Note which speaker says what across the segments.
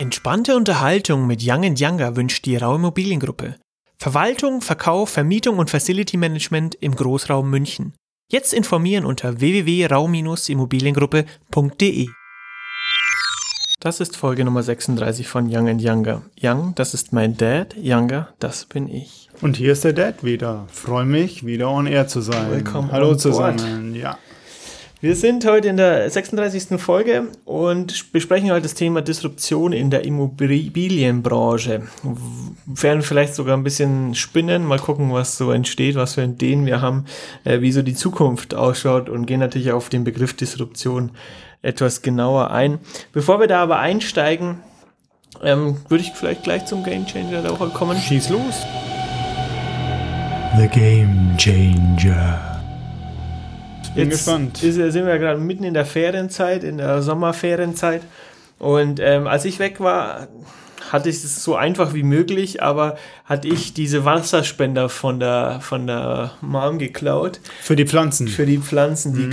Speaker 1: Entspannte Unterhaltung mit Young Younger wünscht die Rau Immobiliengruppe. Verwaltung, Verkauf, Vermietung und Facility Management im Großraum München. Jetzt informieren unter www.rau-immobiliengruppe.de. Das ist Folge Nummer 36 von Young Younger. Young, das ist mein Dad. Younger, das bin ich.
Speaker 2: Und hier ist der Dad wieder. Freue mich, wieder on air zu sein.
Speaker 1: Willkommen
Speaker 2: Hallo zusammen. Ja.
Speaker 1: Wir sind heute in der 36. Folge und besprechen heute das Thema Disruption in der Immobilienbranche. Wir werden vielleicht sogar ein bisschen spinnen, mal gucken, was so entsteht, was für Ideen wir haben, äh, wie so die Zukunft ausschaut und gehen natürlich auf den Begriff Disruption etwas genauer ein. Bevor wir da aber einsteigen, ähm, würde ich vielleicht gleich zum Game Changer kommen.
Speaker 2: Schieß los.
Speaker 3: The Game Changer.
Speaker 2: Bin
Speaker 1: Jetzt
Speaker 2: gespannt.
Speaker 1: Ist, sind wir gerade mitten in der Ferienzeit, in der Sommerferienzeit. Und ähm, als ich weg war, hatte ich es so einfach wie möglich, aber hatte ich diese Wasserspender von der, von der Mom geklaut
Speaker 2: Für die Pflanzen.
Speaker 1: für die Pflanzen,
Speaker 2: Mhm.
Speaker 1: die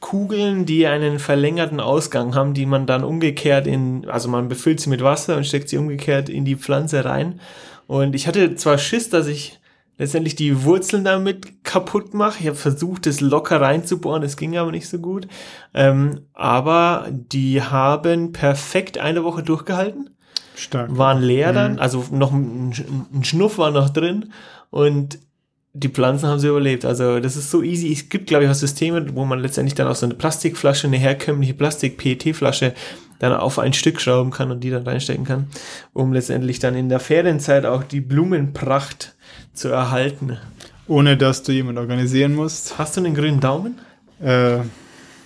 Speaker 1: Glaskugeln, die einen verlängerten Ausgang haben, die man dann umgekehrt in, also man befüllt sie mit Wasser und steckt sie umgekehrt in die Pflanze rein. Und ich hatte zwar Schiss, dass ich letztendlich die Wurzeln damit kaputt mache. Ich habe versucht, das locker reinzubohren, es ging aber nicht so gut. Ähm, aber die haben perfekt eine Woche durchgehalten
Speaker 2: Stark.
Speaker 1: waren leer dann, also noch ein, ein Schnuff war noch drin und die Pflanzen haben sie überlebt. Also das ist so easy. Es gibt, glaube ich, auch Systeme, wo man letztendlich dann aus so eine Plastikflasche, eine herkömmliche Plastik-PET-Flasche dann auf ein Stück schrauben kann und die dann reinstecken kann, um letztendlich dann in der Ferienzeit auch die Blumenpracht zu erhalten.
Speaker 2: Ohne dass du jemand organisieren musst.
Speaker 1: Hast du einen grünen Daumen?
Speaker 2: Äh,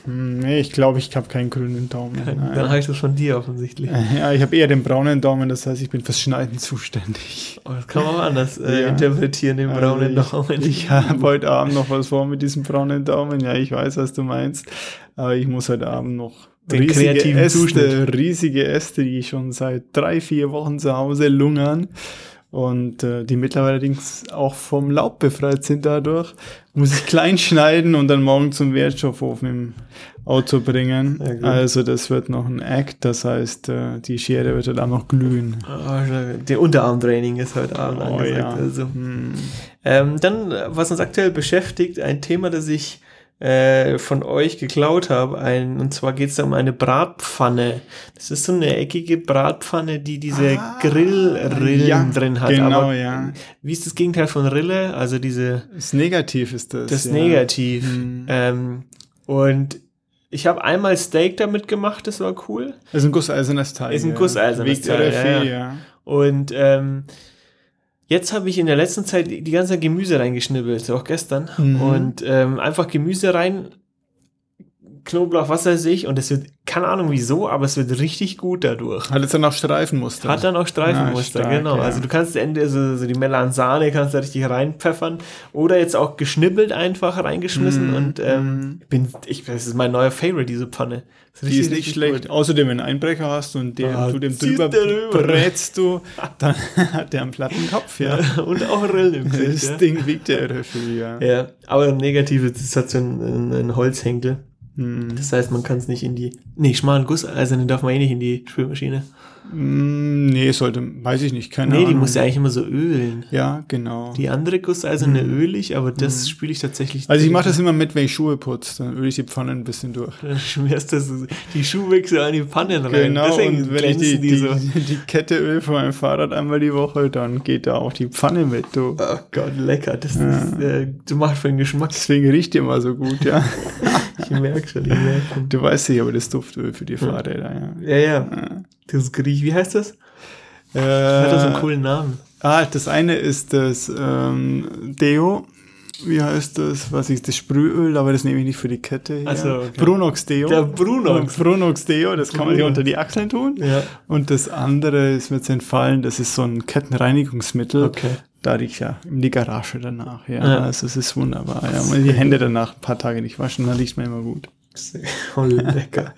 Speaker 2: nee, ich glaube, ich habe keinen grünen Daumen.
Speaker 1: Dann
Speaker 2: Nein.
Speaker 1: habe ich das von dir offensichtlich.
Speaker 2: Ja, ich habe eher den braunen Daumen, das heißt, ich bin fürs Schneiden zuständig.
Speaker 1: Oh, das kann man auch anders äh,
Speaker 2: Ja.
Speaker 1: interpretieren, den
Speaker 2: Also
Speaker 1: braunen
Speaker 2: ich,
Speaker 1: Daumen.
Speaker 2: Ich habe heute Abend noch was vor mit diesem braunen Daumen. Ja, ich weiß, was du meinst. Aber ich muss heute Abend noch
Speaker 1: Den kreativen
Speaker 2: Äste,
Speaker 1: Zuschnitt.
Speaker 2: riesige Äste, die schon seit drei, vier Wochen zu Hause lungern und äh, die mittlerweile allerdings auch vom Laub befreit sind dadurch, muss ich klein schneiden und dann morgen zum Wertstoffhof im Auto bringen.
Speaker 1: Ja,
Speaker 2: also das wird noch ein Act, das heißt, äh, die Schere wird dann auch noch glühen.
Speaker 1: Oh, der Unterarmtraining ist heute Abend
Speaker 2: Oh,
Speaker 1: angesagt.
Speaker 2: ja.
Speaker 1: Also.
Speaker 2: Hm.
Speaker 1: Ähm, dann, äh, was uns aktuell beschäftigt, ein Thema, das ich äh, von euch geklaut habe. Ein, und zwar geht es um eine Bratpfanne. Das ist so eine eckige Bratpfanne, die diese
Speaker 2: Ah,
Speaker 1: Grillrillen
Speaker 2: ja,
Speaker 1: drin hat.
Speaker 2: genau,
Speaker 1: Aber
Speaker 2: ja.
Speaker 1: wie ist das Gegenteil von Rille? Also diese,
Speaker 2: Das Negativ ist das.
Speaker 1: das
Speaker 2: ja.
Speaker 1: Negativ.
Speaker 2: Hm.
Speaker 1: Ähm, und ich habe einmal Steak damit gemacht, das war cool.
Speaker 2: Das ist ein gusseisernes Teil.
Speaker 1: Ist ein gusseisernes Teil, ja,
Speaker 2: ja.
Speaker 1: ja. Und ähm, jetzt habe ich in der letzten Zeit die ganze Zeit Gemüse reingeschnibbelt, auch gestern.
Speaker 2: Mhm.
Speaker 1: Und ähm, einfach Gemüse rein, Knoblauch, was weiß ich. Und es wird, keine Ahnung wieso, aber es wird richtig gut dadurch.
Speaker 2: Hat jetzt dann auch Streifenmuster.
Speaker 1: Hat dann auch Streifenmuster,
Speaker 2: stark,
Speaker 1: genau.
Speaker 2: ja.
Speaker 1: Also du kannst Ende so, so die Melanzane kannst du richtig reinpfeffern oder jetzt auch geschnibbelt einfach reingeschmissen
Speaker 2: Mhm.
Speaker 1: und ähm, bin ich das ist mein neuer Favorite diese Pfanne.
Speaker 2: Die
Speaker 1: richtig,
Speaker 2: ist nicht schlecht.
Speaker 1: gut.
Speaker 2: Außerdem, wenn du einen Einbrecher hast und den,
Speaker 1: Ah,
Speaker 2: du dem drüber brätst du, dann hat der einen platten Kopf, ja.
Speaker 1: und auch Rillen im Gesicht,
Speaker 2: Das
Speaker 1: ja.
Speaker 2: Ding wiegt der RFE, ja.
Speaker 1: Ja, aber negativ ist, es hat so einen, einen Holzhenkel.
Speaker 2: Hm.
Speaker 1: Das heißt, man kann es nicht in die. Nee, schmalen Guss, also den darf man eh nicht in die Spülmaschine.
Speaker 2: Mm, Nee, sollte, weiß ich nicht, keine
Speaker 1: nee,
Speaker 2: Ahnung.
Speaker 1: die muss ja eigentlich immer so ölen.
Speaker 2: Ja, genau.
Speaker 1: Die andere Gusseiserne ölig, aber das spüle ich tatsächlich.
Speaker 2: also ich mache das immer mit, wenn ich Schuhe putze, dann öle ich die Pfanne ein bisschen durch.
Speaker 1: Dann schmierst du die Schuhwechsel an die Pannen rein.
Speaker 2: Genau,
Speaker 1: Deswegen
Speaker 2: und wenn ich die, die,
Speaker 1: so.
Speaker 2: die Kette öl von meinem Fahrrad einmal die Woche, dann geht da auch die Pfanne mit, du.
Speaker 1: Oh Gott, lecker. Das ist, äh, du machst für den Geschmack.
Speaker 2: Deswegen riecht die immer so gut, ja.
Speaker 1: Ich merke schon, ich merke schon.
Speaker 2: Du weißt ja, aber das Duftöl für die Fahrräder, ja.
Speaker 1: Ja, ja. Das Griech, wie heißt das?
Speaker 2: Äh,
Speaker 1: Hat das einen coolen Namen?
Speaker 2: Ah, das eine ist das ähm, Deo. Wie heißt das? Was ist das Sprühöl? Aber das nehme ich nicht für die Kette. Hier.
Speaker 1: Ach so, okay.
Speaker 2: Brunox Deo.
Speaker 1: Der Brunox.
Speaker 2: Brunox Deo, das kann man sich
Speaker 1: Brunox.
Speaker 2: unter die Achseln tun.
Speaker 1: Ja.
Speaker 2: Und das andere ist mir jetzt entfallen, das ist so ein Kettenreinigungsmittel.
Speaker 1: Okay.
Speaker 2: Da ich ja in die Garage danach. Ja,
Speaker 1: Ja.
Speaker 2: also es ist wunderbar. Ja, man die Hände danach ein paar Tage nicht waschen, dann riecht man immer gut.
Speaker 1: Oh, lecker.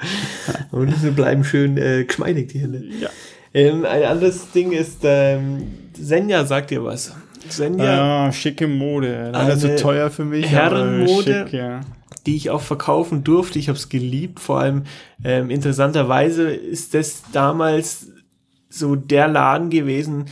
Speaker 1: Und sie bleiben schön äh, geschmeidig, die Hände.
Speaker 2: Ja.
Speaker 1: Ähm, ein anderes Ding ist, ähm, Senja sagt dir was. Senja,
Speaker 2: Ja, schicke Mode. Leider zu teuer für mich.
Speaker 1: Herrenmode.
Speaker 2: Schick, ja.
Speaker 1: die ich auch verkaufen durfte. Ich habe es geliebt. Vor allem ähm, interessanterweise ist das damals so der Laden gewesen.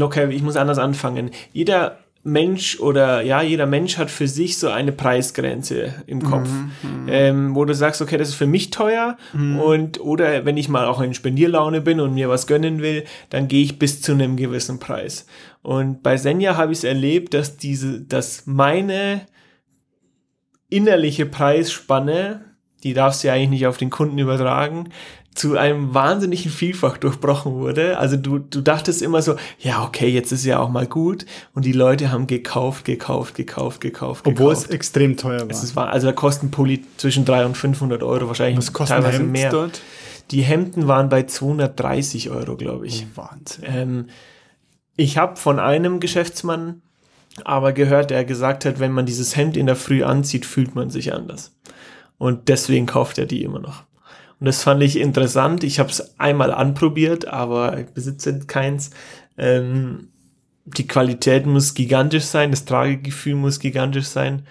Speaker 1: Okay, ich muss anders anfangen. Jeder Mensch oder ja, jeder Mensch hat für sich so eine Preisgrenze im Kopf,
Speaker 2: Mhm,
Speaker 1: ähm, wo du sagst, okay, das ist für mich teuer und oder wenn ich mal auch in Spendierlaune bin und mir was gönnen will, dann gehe ich bis zu einem gewissen Preis. Und bei Senja habe ich es erlebt, dass diese, dass meine innerliche Preisspanne, die darfst du ja eigentlich nicht auf den Kunden übertragen, zu einem wahnsinnigen Vielfach durchbrochen wurde. Also du, du dachtest immer so, ja, okay, jetzt ist ja auch mal gut. Und die Leute haben gekauft, gekauft, gekauft, gekauft,
Speaker 2: Obwohl
Speaker 1: gekauft.
Speaker 2: es extrem teuer war.
Speaker 1: Es ist, wahr- also da kosten Pulli zwischen 300 und 500 Euro wahrscheinlich.
Speaker 2: Was kostet
Speaker 1: teilweise
Speaker 2: Hemd
Speaker 1: mehr.
Speaker 2: dort?
Speaker 1: Die Hemden waren bei 230 Euro, glaube ich.
Speaker 2: Wahnsinn.
Speaker 1: Ähm, ich habe von einem Geschäftsmann aber gehört, der gesagt hat, wenn man dieses Hemd in der Früh anzieht, fühlt man sich anders. Und deswegen kauft er die immer noch. Und das fand ich interessant. Ich habe es einmal anprobiert, aber ich besitze keins. Ähm, die Qualität muss gigantisch sein, das Tragegefühl muss gigantisch sein.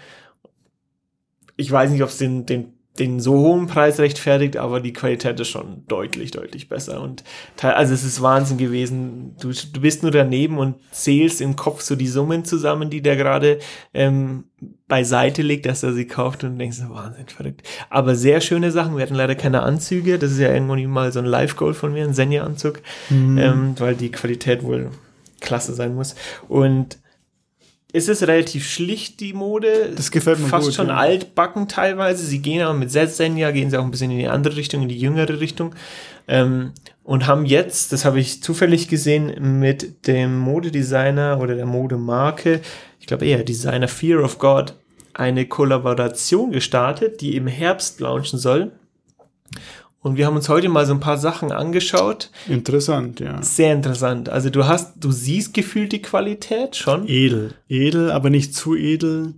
Speaker 1: Ich weiß nicht, ob es den, den, den so hohen Preis rechtfertigt, aber die Qualität ist schon deutlich, deutlich besser. Und also es ist Wahnsinn gewesen. Du, du bist nur daneben und zählst im Kopf so die Summen zusammen, die der gerade ähm, beiseite legt, dass er sie kauft und denkst, Wahnsinn, verrückt. Aber sehr schöne Sachen. Wir hatten leider keine Anzüge. Das ist ja irgendwann mal so ein Live-Goal von mir, ein Senja-Anzug, ähm, weil die Qualität wohl klasse sein muss. Und es ist relativ schlicht, die Mode.
Speaker 2: Das gefällt mir
Speaker 1: Fast
Speaker 2: gut,
Speaker 1: schon
Speaker 2: ja.
Speaker 1: altbacken teilweise. Sie gehen aber mit Senja, gehen sie auch ein bisschen in die andere Richtung, in die jüngere Richtung. Ähm, und haben jetzt, das habe ich zufällig gesehen, mit dem Modedesigner oder der Modemarke, ich glaube eher Designer Fear of God, eine Kollaboration gestartet, die im Herbst launchen soll. Und wir haben uns heute mal so ein paar Sachen angeschaut.
Speaker 2: Interessant, ja.
Speaker 1: Sehr interessant. Also du hast, du siehst gefühlt die Qualität schon.
Speaker 2: Edel. Edel, aber nicht zu edel.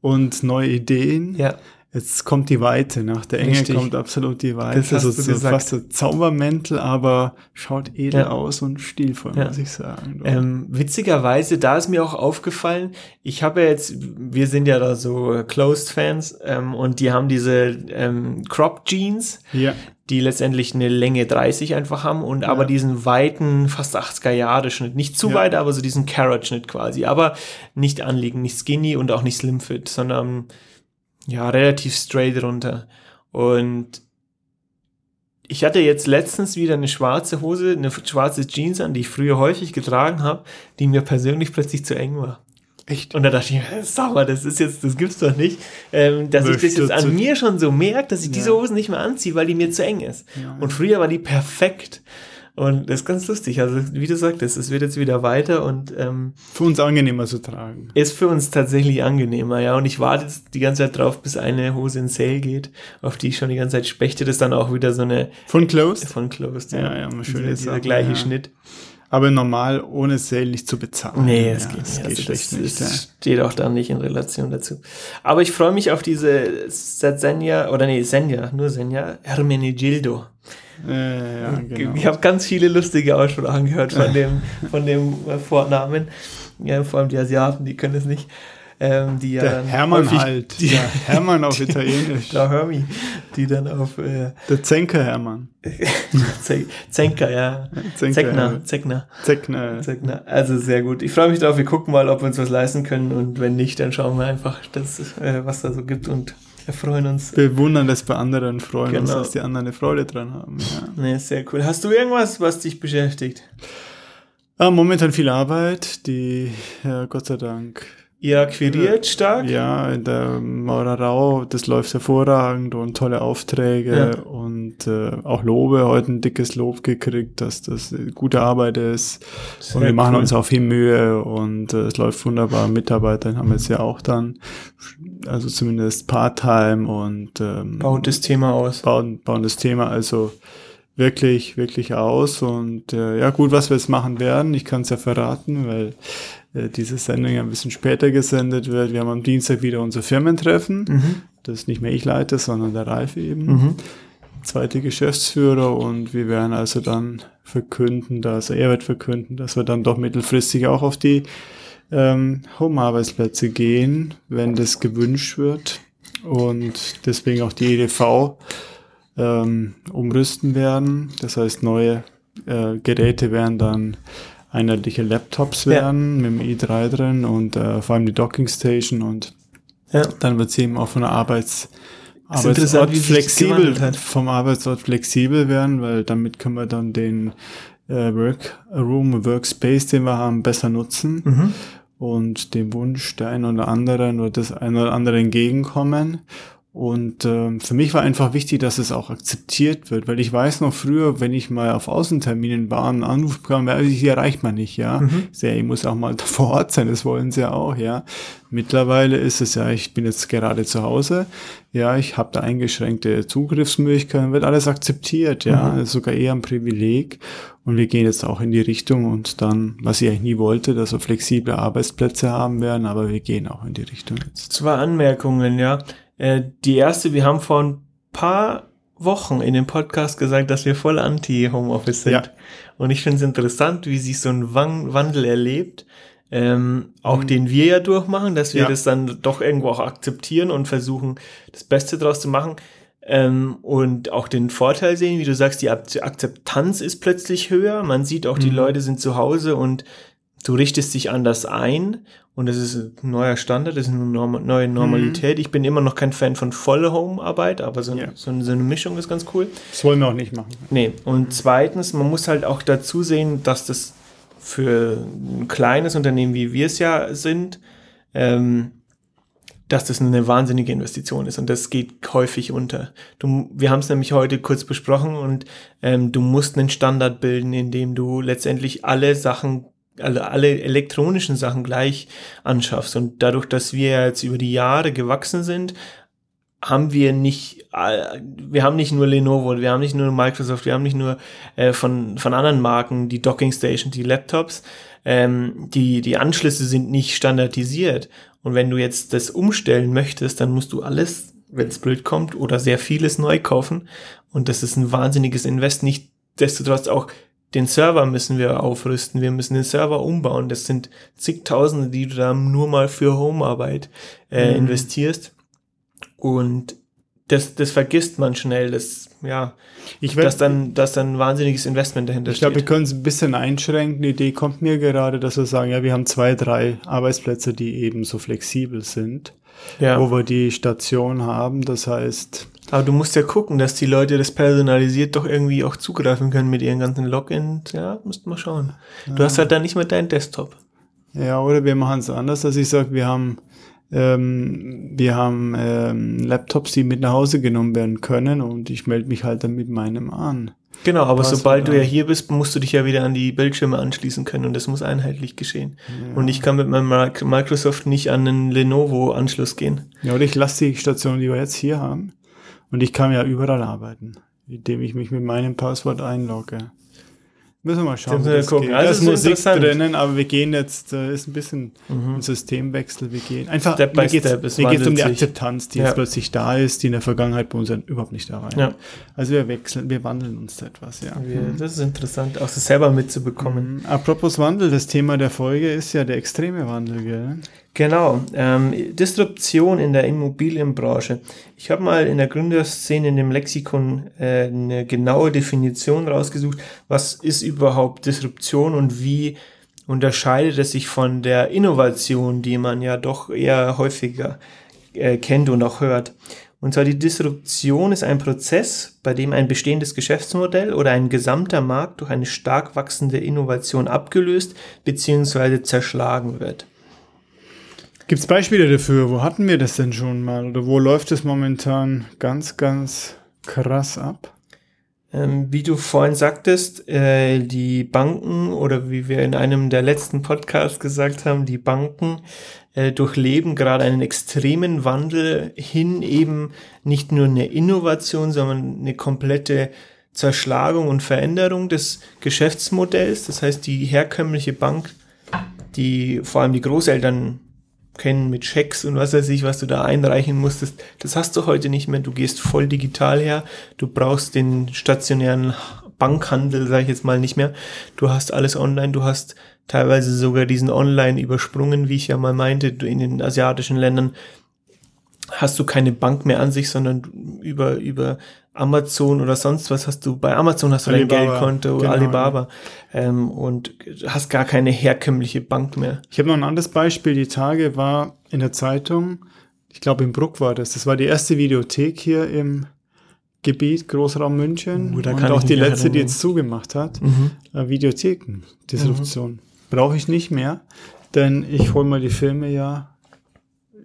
Speaker 2: Und neue Ideen.
Speaker 1: Ja.
Speaker 2: Jetzt kommt die Weite. Nach der Enge
Speaker 1: Richtig.
Speaker 2: kommt absolut die Weite.
Speaker 1: Das
Speaker 2: also so
Speaker 1: gesagt.
Speaker 2: fast so Zaubermäntel, aber schaut edel
Speaker 1: Ja.
Speaker 2: aus und stilvoll,
Speaker 1: Ja.
Speaker 2: muss ich sagen.
Speaker 1: Ähm, witzigerweise, da ist mir auch aufgefallen, ich habe ja jetzt, wir sind ja da so äh, Closed-Fans ähm, und die haben diese ähm, Crop-Jeans,
Speaker 2: ja.
Speaker 1: Die letztendlich eine Länge 30 einfach haben und aber diesen weiten, fast 80er-Jahre-Schnitt. Nicht zu
Speaker 2: Ja.
Speaker 1: weit, aber so diesen Carrot-Schnitt quasi. Aber nicht anliegen, nicht skinny und auch nicht slim-fit, sondern ja, relativ straight runter. Und ich hatte jetzt letztens wieder eine schwarze Hose, eine schwarze Jeans an, die ich früher häufig getragen habe, die mir persönlich plötzlich zu eng war.
Speaker 2: Echt?
Speaker 1: Und da dachte ich mal, das ist jetzt, das gibt's doch nicht, ähm, dass ich das
Speaker 2: Möchtest
Speaker 1: jetzt an mir schon so merke, dass ich diese
Speaker 2: Ja.
Speaker 1: Hose nicht mehr anziehe, weil die mir zu eng ist.
Speaker 2: Ja.
Speaker 1: Und früher war die perfekt. Und das ist ganz lustig. Also, wie du sagtest, es wird jetzt wieder weiter und ähm,
Speaker 2: Für uns angenehmer zu tragen.
Speaker 1: ist für uns tatsächlich angenehmer, ja. Und ich warte jetzt die ganze Zeit drauf, bis eine Hose in Sale geht, auf die ich schon die ganze Zeit spechte. Das ist dann auch wieder so eine
Speaker 2: Von Closed?
Speaker 1: von Closed.
Speaker 2: Ja, ja, mal schöne
Speaker 1: dieser, dieser gleiche
Speaker 2: ja.
Speaker 1: Schnitt.
Speaker 2: Aber normal ohne Sale nicht zu bezahlen.
Speaker 1: Nee, es
Speaker 2: ja,
Speaker 1: geht
Speaker 2: das
Speaker 1: nicht.
Speaker 2: geht
Speaker 1: Also das,
Speaker 2: nicht.
Speaker 1: das steht auch dann nicht in Relation dazu. Aber ich freue mich auf diese Senja, oder nee, Senja, nur Senja, Hermenegildo.
Speaker 2: Äh, ja, genau.
Speaker 1: Ich habe ganz viele lustige Aussprachen gehört von dem, von dem Vornamen. Ja, vor allem die Asiaten, die können es nicht. Ähm, die ja
Speaker 2: Der
Speaker 1: dann
Speaker 2: Hermann
Speaker 1: häufig-
Speaker 2: halt.
Speaker 1: Die,
Speaker 2: Der Hermann auf Italienisch.
Speaker 1: der Hermi, die dann auf äh,
Speaker 2: Der Zenker Hermann.
Speaker 1: Ze- Zenker, ja.
Speaker 2: Zenker,
Speaker 1: Zegner,
Speaker 2: ja.
Speaker 1: Zegner,
Speaker 2: Zeckner.
Speaker 1: Zegner. Also sehr gut. Ich freue mich drauf. Wir gucken mal, ob wir uns was leisten können. Und wenn nicht, dann schauen wir einfach, das, äh, was da so gibt und erfreuen uns.
Speaker 2: Bewundern das bei anderen, freuen uns,
Speaker 1: Genau.
Speaker 2: dass die anderen eine Freude dran haben. Ja.
Speaker 1: Nee, sehr cool. Hast du irgendwas, was dich beschäftigt?
Speaker 2: Ah, momentan viel Arbeit, die ja, Gott sei Dank
Speaker 1: Ihr akquiriert stark?
Speaker 2: Ja, in der Maurerau, das läuft hervorragend und tolle Aufträge
Speaker 1: Ja.
Speaker 2: und äh, auch Lobe, heute ein dickes Lob gekriegt, dass das äh, gute Arbeit ist.
Speaker 1: Sehr
Speaker 2: und wir machen
Speaker 1: cool.
Speaker 2: uns auch viel Mühe und äh, es läuft wunderbar. Mitarbeiter haben wir jetzt ja auch dann, also zumindest Part-Time und ähm,
Speaker 1: Baut das Thema aus.
Speaker 2: bauen, bauen das Thema also wirklich, wirklich aus. Und äh, ja, gut, was wir jetzt machen werden, ich kann es ja verraten, weil äh, diese Sendung ein bisschen später gesendet wird. Wir haben am Dienstag wieder unser Firmentreffen.
Speaker 1: Mhm.
Speaker 2: Das nicht mehr ich leite, sondern der Ralf eben.
Speaker 1: Mhm.
Speaker 2: Zweite Geschäftsführer und wir werden also dann verkünden, dass er wird verkünden, dass wir dann doch mittelfristig auch auf die ähm, Home-Arbeitsplätze gehen, wenn das gewünscht wird. und deswegen auch die EDV ähm, umrüsten werden. Das heißt, neue äh, Geräte werden dann einheitliche Laptops werden ja. mit dem i3 drin und äh, vor allem die Docking Station und ja. dann wird sie eben auch von der Arbeits Arbeitsort flexibel vom Arbeitsort flexibel werden, weil damit können wir dann den äh, Workroom, Workspace, den wir haben, besser nutzen mhm. und dem Wunsch der einen oder anderen oder des einen oder anderen entgegenkommen. Und äh, für mich war einfach wichtig, dass es auch akzeptiert wird, weil ich weiß noch früher, wenn ich mal auf Außenterminen war, einen Anruf bekam, die erreicht man nicht, ja. Mhm. Sehr, ich muss auch mal vor Ort sein, das wollen sie ja auch, ja. Mittlerweile ist es ja, ich bin jetzt gerade zu Hause, ja, ich habe da eingeschränkte Zugriffsmöglichkeiten, wird alles akzeptiert, ja, mhm. sogar eher ein Privileg. Und wir gehen jetzt auch in die Richtung und dann, was ich eigentlich nie wollte, dass wir flexible Arbeitsplätze haben werden, aber wir gehen auch in die Richtung
Speaker 1: jetzt. Zwei Anmerkungen, ja. Äh, die erste, wir haben vor ein paar Wochen in dem Podcast gesagt, dass wir voll anti-Homeoffice sind. Ja. Und ich finde es interessant, wie sich so ein Wandel erlebt. Ähm, auch mhm. den wir ja durchmachen, dass wir ja. das dann doch irgendwo auch akzeptieren und versuchen, das Beste draus zu machen. Ähm, und auch den Vorteil sehen, wie du sagst, die Akzeptanz ist plötzlich höher. Man sieht auch, die mhm. Leute sind zu Hause und du richtest dich anders ein und es ist ein neuer Standard, das ist eine Norm neue Normalität. Mhm. Ich bin immer noch kein Fan von voller Home-Arbeit, aber so, ja. so, so, eine Mischung ist ganz cool.
Speaker 2: Das wollen wir auch nicht machen.
Speaker 1: Nee. Und zweitens, man muss halt auch dazu sehen, dass das für ein kleines Unternehmen, wie wir es ja sind, ähm, dass das eine wahnsinnige Investition ist und das geht häufig unter. Du, wir haben es nämlich heute kurz besprochen und ähm, du musst einen Standard bilden, in dem du letztendlich alle Sachen alle, alle elektronischen Sachen gleich anschaffst. Und dadurch, dass wir jetzt über die Jahre gewachsen sind, haben wir nicht, äh, wir haben nicht nur Lenovo, wir haben nicht nur Microsoft, wir haben nicht nur äh, von, von anderen Marken die Docking Station, die Laptops, ähm, die, die Anschlüsse sind nicht standardisiert. Und wenn du jetzt das umstellen möchtest, dann musst du alles, wenn es blöd kommt, oder sehr vieles neu kaufen. Und das ist ein wahnsinniges Invest. Nicht desto trotz auch den Server müssen wir aufrüsten, wir müssen den Server umbauen. Das sind zigtausende, die du da nur mal für Homearbeit äh, mhm. investierst. Und das, das vergisst man schnell, das, ja, ich werd, dass dann, dass dann ein wahnsinniges Investment dahinter
Speaker 2: ich steht. Ich glaube, wir können es ein bisschen einschränken. Die Idee kommt mir gerade, dass wir sagen, ja, wir haben zwei, drei Arbeitsplätze, die eben so flexibel sind, ja. wo wir die Station haben. Das heißt,
Speaker 1: aber du musst ja gucken, dass die Leute das personalisiert doch irgendwie auch zugreifen können mit ihren ganzen Logins. Ja, musst mal schauen. Du ja. hast halt dann nicht mehr deinen Desktop.
Speaker 2: Ja, oder wir machen es anders, dass ich sage, wir haben ähm, wir haben ähm, Laptops, die mit nach Hause genommen werden können und ich melde mich halt dann mit meinem an.
Speaker 1: Genau, aber Was sobald du ja hier bist, musst du dich ja wieder an die Bildschirme anschließen können und das muss einheitlich geschehen. Ja. Und ich kann mit meinem Microsoft nicht an einen Lenovo-Anschluss gehen.
Speaker 2: Ja, oder ich lasse die Station, die wir jetzt hier haben, und ich kann ja überall arbeiten, indem ich mich mit meinem Passwort einlogge. Müssen wir mal schauen.
Speaker 1: Wir das gucken. Also
Speaker 2: da ist Musik drinnen, aber wir gehen jetzt, äh, ist ein bisschen mhm. ein Systemwechsel. Wir gehen einfach,
Speaker 1: Step by
Speaker 2: mir geht
Speaker 1: es
Speaker 2: um die Akzeptanz, die ja. jetzt plötzlich da ist, die in der Vergangenheit bei uns überhaupt nicht da war. Ja. Also wir wechseln, wir wandeln uns da etwas, ja.
Speaker 1: Wir, das ist interessant, auch das selber mitzubekommen.
Speaker 2: Mhm. Apropos Wandel, das Thema der Folge ist ja der extreme Wandel, gell?
Speaker 1: Genau, ähm, Disruption in der Immobilienbranche. Ich habe mal in der Gründerszene in dem Lexikon äh, eine genaue Definition rausgesucht, was ist überhaupt Disruption und wie unterscheidet es sich von der Innovation, die man ja doch eher häufiger äh, kennt und auch hört. Und zwar die Disruption ist ein Prozess, bei dem ein bestehendes Geschäftsmodell oder ein gesamter Markt durch eine stark wachsende Innovation abgelöst bzw. zerschlagen wird.
Speaker 2: Gibt es Beispiele dafür? Wo hatten wir das denn schon mal? Oder wo läuft es momentan ganz, ganz krass ab?
Speaker 1: Ähm, wie du vorhin sagtest, äh, die Banken oder wie wir in einem der letzten Podcasts gesagt haben, die Banken äh, durchleben gerade einen extremen Wandel hin eben nicht nur eine Innovation, sondern eine komplette Zerschlagung und Veränderung des Geschäftsmodells. Das heißt, die herkömmliche Bank, die vor allem die Großeltern kennen mit Checks und was weiß ich, was du da einreichen musstest. Das hast du heute nicht mehr. Du gehst voll digital her. Du brauchst den stationären Bankhandel, sage ich jetzt mal, nicht mehr. Du hast alles online. Du hast teilweise sogar diesen Online übersprungen, wie ich ja mal meinte, in den asiatischen Ländern. hast du keine Bank mehr an sich, sondern über, über Amazon oder sonst was hast du, bei Amazon hast du dein
Speaker 2: Alibaba,
Speaker 1: Geldkonto oder
Speaker 2: genau,
Speaker 1: Alibaba ähm, und hast gar keine herkömmliche Bank mehr.
Speaker 2: Ich habe noch ein anderes Beispiel. Die Tage war in der Zeitung, ich glaube in Bruck war das. Das war die erste Videothek hier im Gebiet Großraum München
Speaker 1: Oh,
Speaker 2: und auch die letzte, die jetzt zugemacht hat.
Speaker 1: Mhm.
Speaker 2: Äh, Videotheken, Disruption. Brauche ich nicht mehr, denn ich hole mal die Filme ja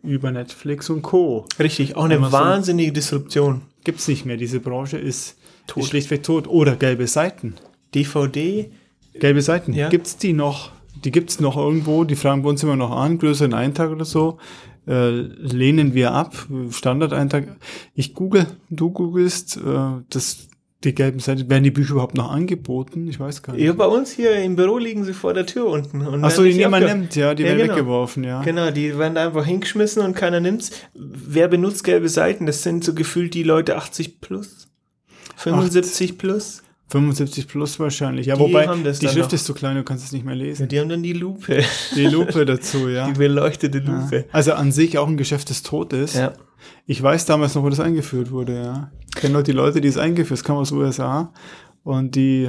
Speaker 2: über Netflix und Co.
Speaker 1: Richtig, auch eine
Speaker 2: Amazon.
Speaker 1: wahnsinnige Disruption.
Speaker 2: Gibt's nicht mehr. Diese Branche ist,
Speaker 1: Tot.
Speaker 2: ist schlichtweg tot. Oder gelbe Seiten.
Speaker 1: DVD,
Speaker 2: Gelbe Seiten.
Speaker 1: Ja.
Speaker 2: Gibt's die noch? Die gibt's noch irgendwo. Die fragen wir uns immer noch an. Größeren Eintag oder so. Äh, lehnen wir ab. Standard-Eintag. Ich google, du googelst, äh, das, die gelben Seiten. Werden die Bücher überhaupt noch angeboten? Ich weiß gar nicht.
Speaker 1: ja, bei uns hier im Büro liegen sie vor der Tür unten. Und
Speaker 2: Achso,
Speaker 1: werden
Speaker 2: die niemand nimmt, ja, die
Speaker 1: Ja,
Speaker 2: werden
Speaker 1: genau.
Speaker 2: weggeworfen, ja.
Speaker 1: Genau, die werden da einfach hingeschmissen und keiner nimmt's. Wer benutzt gelbe Seiten? Das sind so gefühlt die Leute 80 plus, 75 plus.
Speaker 2: 75 plus wahrscheinlich. Ja,
Speaker 1: Die
Speaker 2: wobei die Schrift
Speaker 1: noch.
Speaker 2: ist so klein, du kannst es nicht mehr
Speaker 1: Ja,
Speaker 2: lesen.
Speaker 1: die haben dann die Lupe,
Speaker 2: Die Lupe dazu, ja.
Speaker 1: die beleuchtete
Speaker 2: ja.
Speaker 1: Lupe.
Speaker 2: Also an sich auch ein Geschäft des Todes.
Speaker 1: Ja.
Speaker 2: Ich weiß damals noch, wo das eingeführt wurde, ja. Ich kenne noch die Leute, die es eingeführt haben, das kam aus den USA. Und die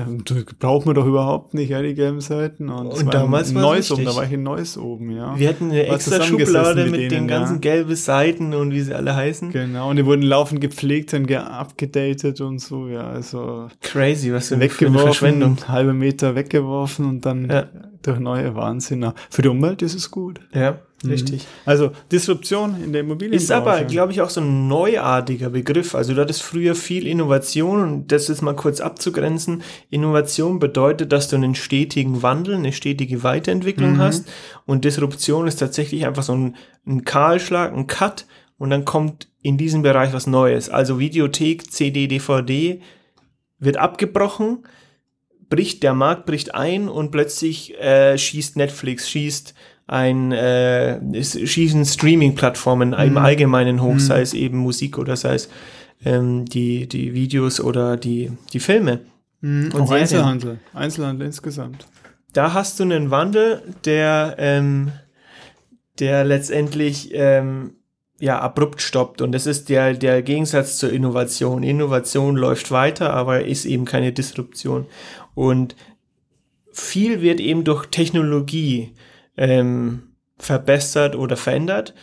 Speaker 2: braucht man doch überhaupt nicht, ja, die gelben Seiten. Und,
Speaker 1: Und
Speaker 2: war
Speaker 1: damals
Speaker 2: in
Speaker 1: war's
Speaker 2: Neuss oben, da war ich in Neuss oben, ja.
Speaker 1: Wir hatten eine
Speaker 2: War
Speaker 1: extra Schublade
Speaker 2: mit
Speaker 1: mit,
Speaker 2: denen,
Speaker 1: den ganzen
Speaker 2: ja.
Speaker 1: gelben Seiten und wie sie alle heißen.
Speaker 2: Genau, und die wurden laufend gepflegt, dann ge abgedatet und so, ja, also
Speaker 1: Crazy, was für eine
Speaker 2: weggeworfen,
Speaker 1: Verschwendung.
Speaker 2: halbe Meter weggeworfen und dann
Speaker 1: Ja.
Speaker 2: Durch neue Wahnsinn. Für die Umwelt ist es gut.
Speaker 1: Ja, richtig.
Speaker 2: Also Disruption in der Immobilienbranche.
Speaker 1: Ist aber, glaube ich, auch so ein neuartiger Begriff. Also du hattest früher viel Innovation und das ist mal kurz abzugrenzen. Innovation bedeutet, dass du einen stetigen Wandel, eine stetige Weiterentwicklung hast und Disruption ist tatsächlich einfach so ein, ein Kahlschlag, ein Cut und dann kommt in diesem Bereich was Neues. Also Videothek, CD, DVD wird abgebrochen, bricht, der Markt bricht ein und plötzlich äh, schießt Netflix, schießt ein, äh, schießen Streaming-Plattformen im Allgemeinen hoch, sei es eben Musik oder sei es ähm, die, die Videos oder die, die Filme.
Speaker 2: Mhm,
Speaker 1: Und
Speaker 2: auch. Einzelhandel. Einzelhandel insgesamt.
Speaker 1: Da hast du einen Wandel, der, ähm, der letztendlich ähm, ja, abrupt stoppt. Und das ist der, der Gegensatz zur Innovation. Innovation läuft weiter, aber ist eben keine Disruption. Und viel wird eben durch Technologie ähm, verbessert oder verändert.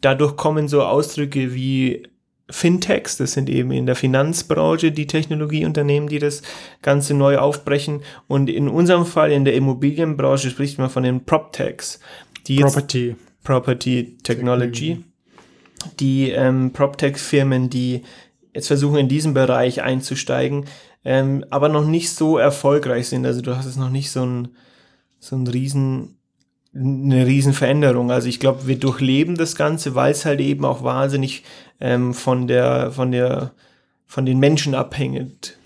Speaker 1: Dadurch kommen so Ausdrücke wie Fintechs, das sind eben in der Finanzbranche die Technologieunternehmen, die das Ganze neu aufbrechen. Und in unserem Fall in der Immobilienbranche spricht man von den PropTechs, die
Speaker 2: Property.
Speaker 1: Property Technology, die ähm, PropTech-Firmen, die jetzt versuchen, in diesem Bereich einzusteigen, ähm, aber noch nicht so erfolgreich sind. Also du hast es noch nicht so ein, so ein riesen, eine riesen Veränderung. Also ich glaube, wir durchleben das Ganze, weil es halt eben auch wahnsinnig ähm, von der, von der, von den Menschen abhängt.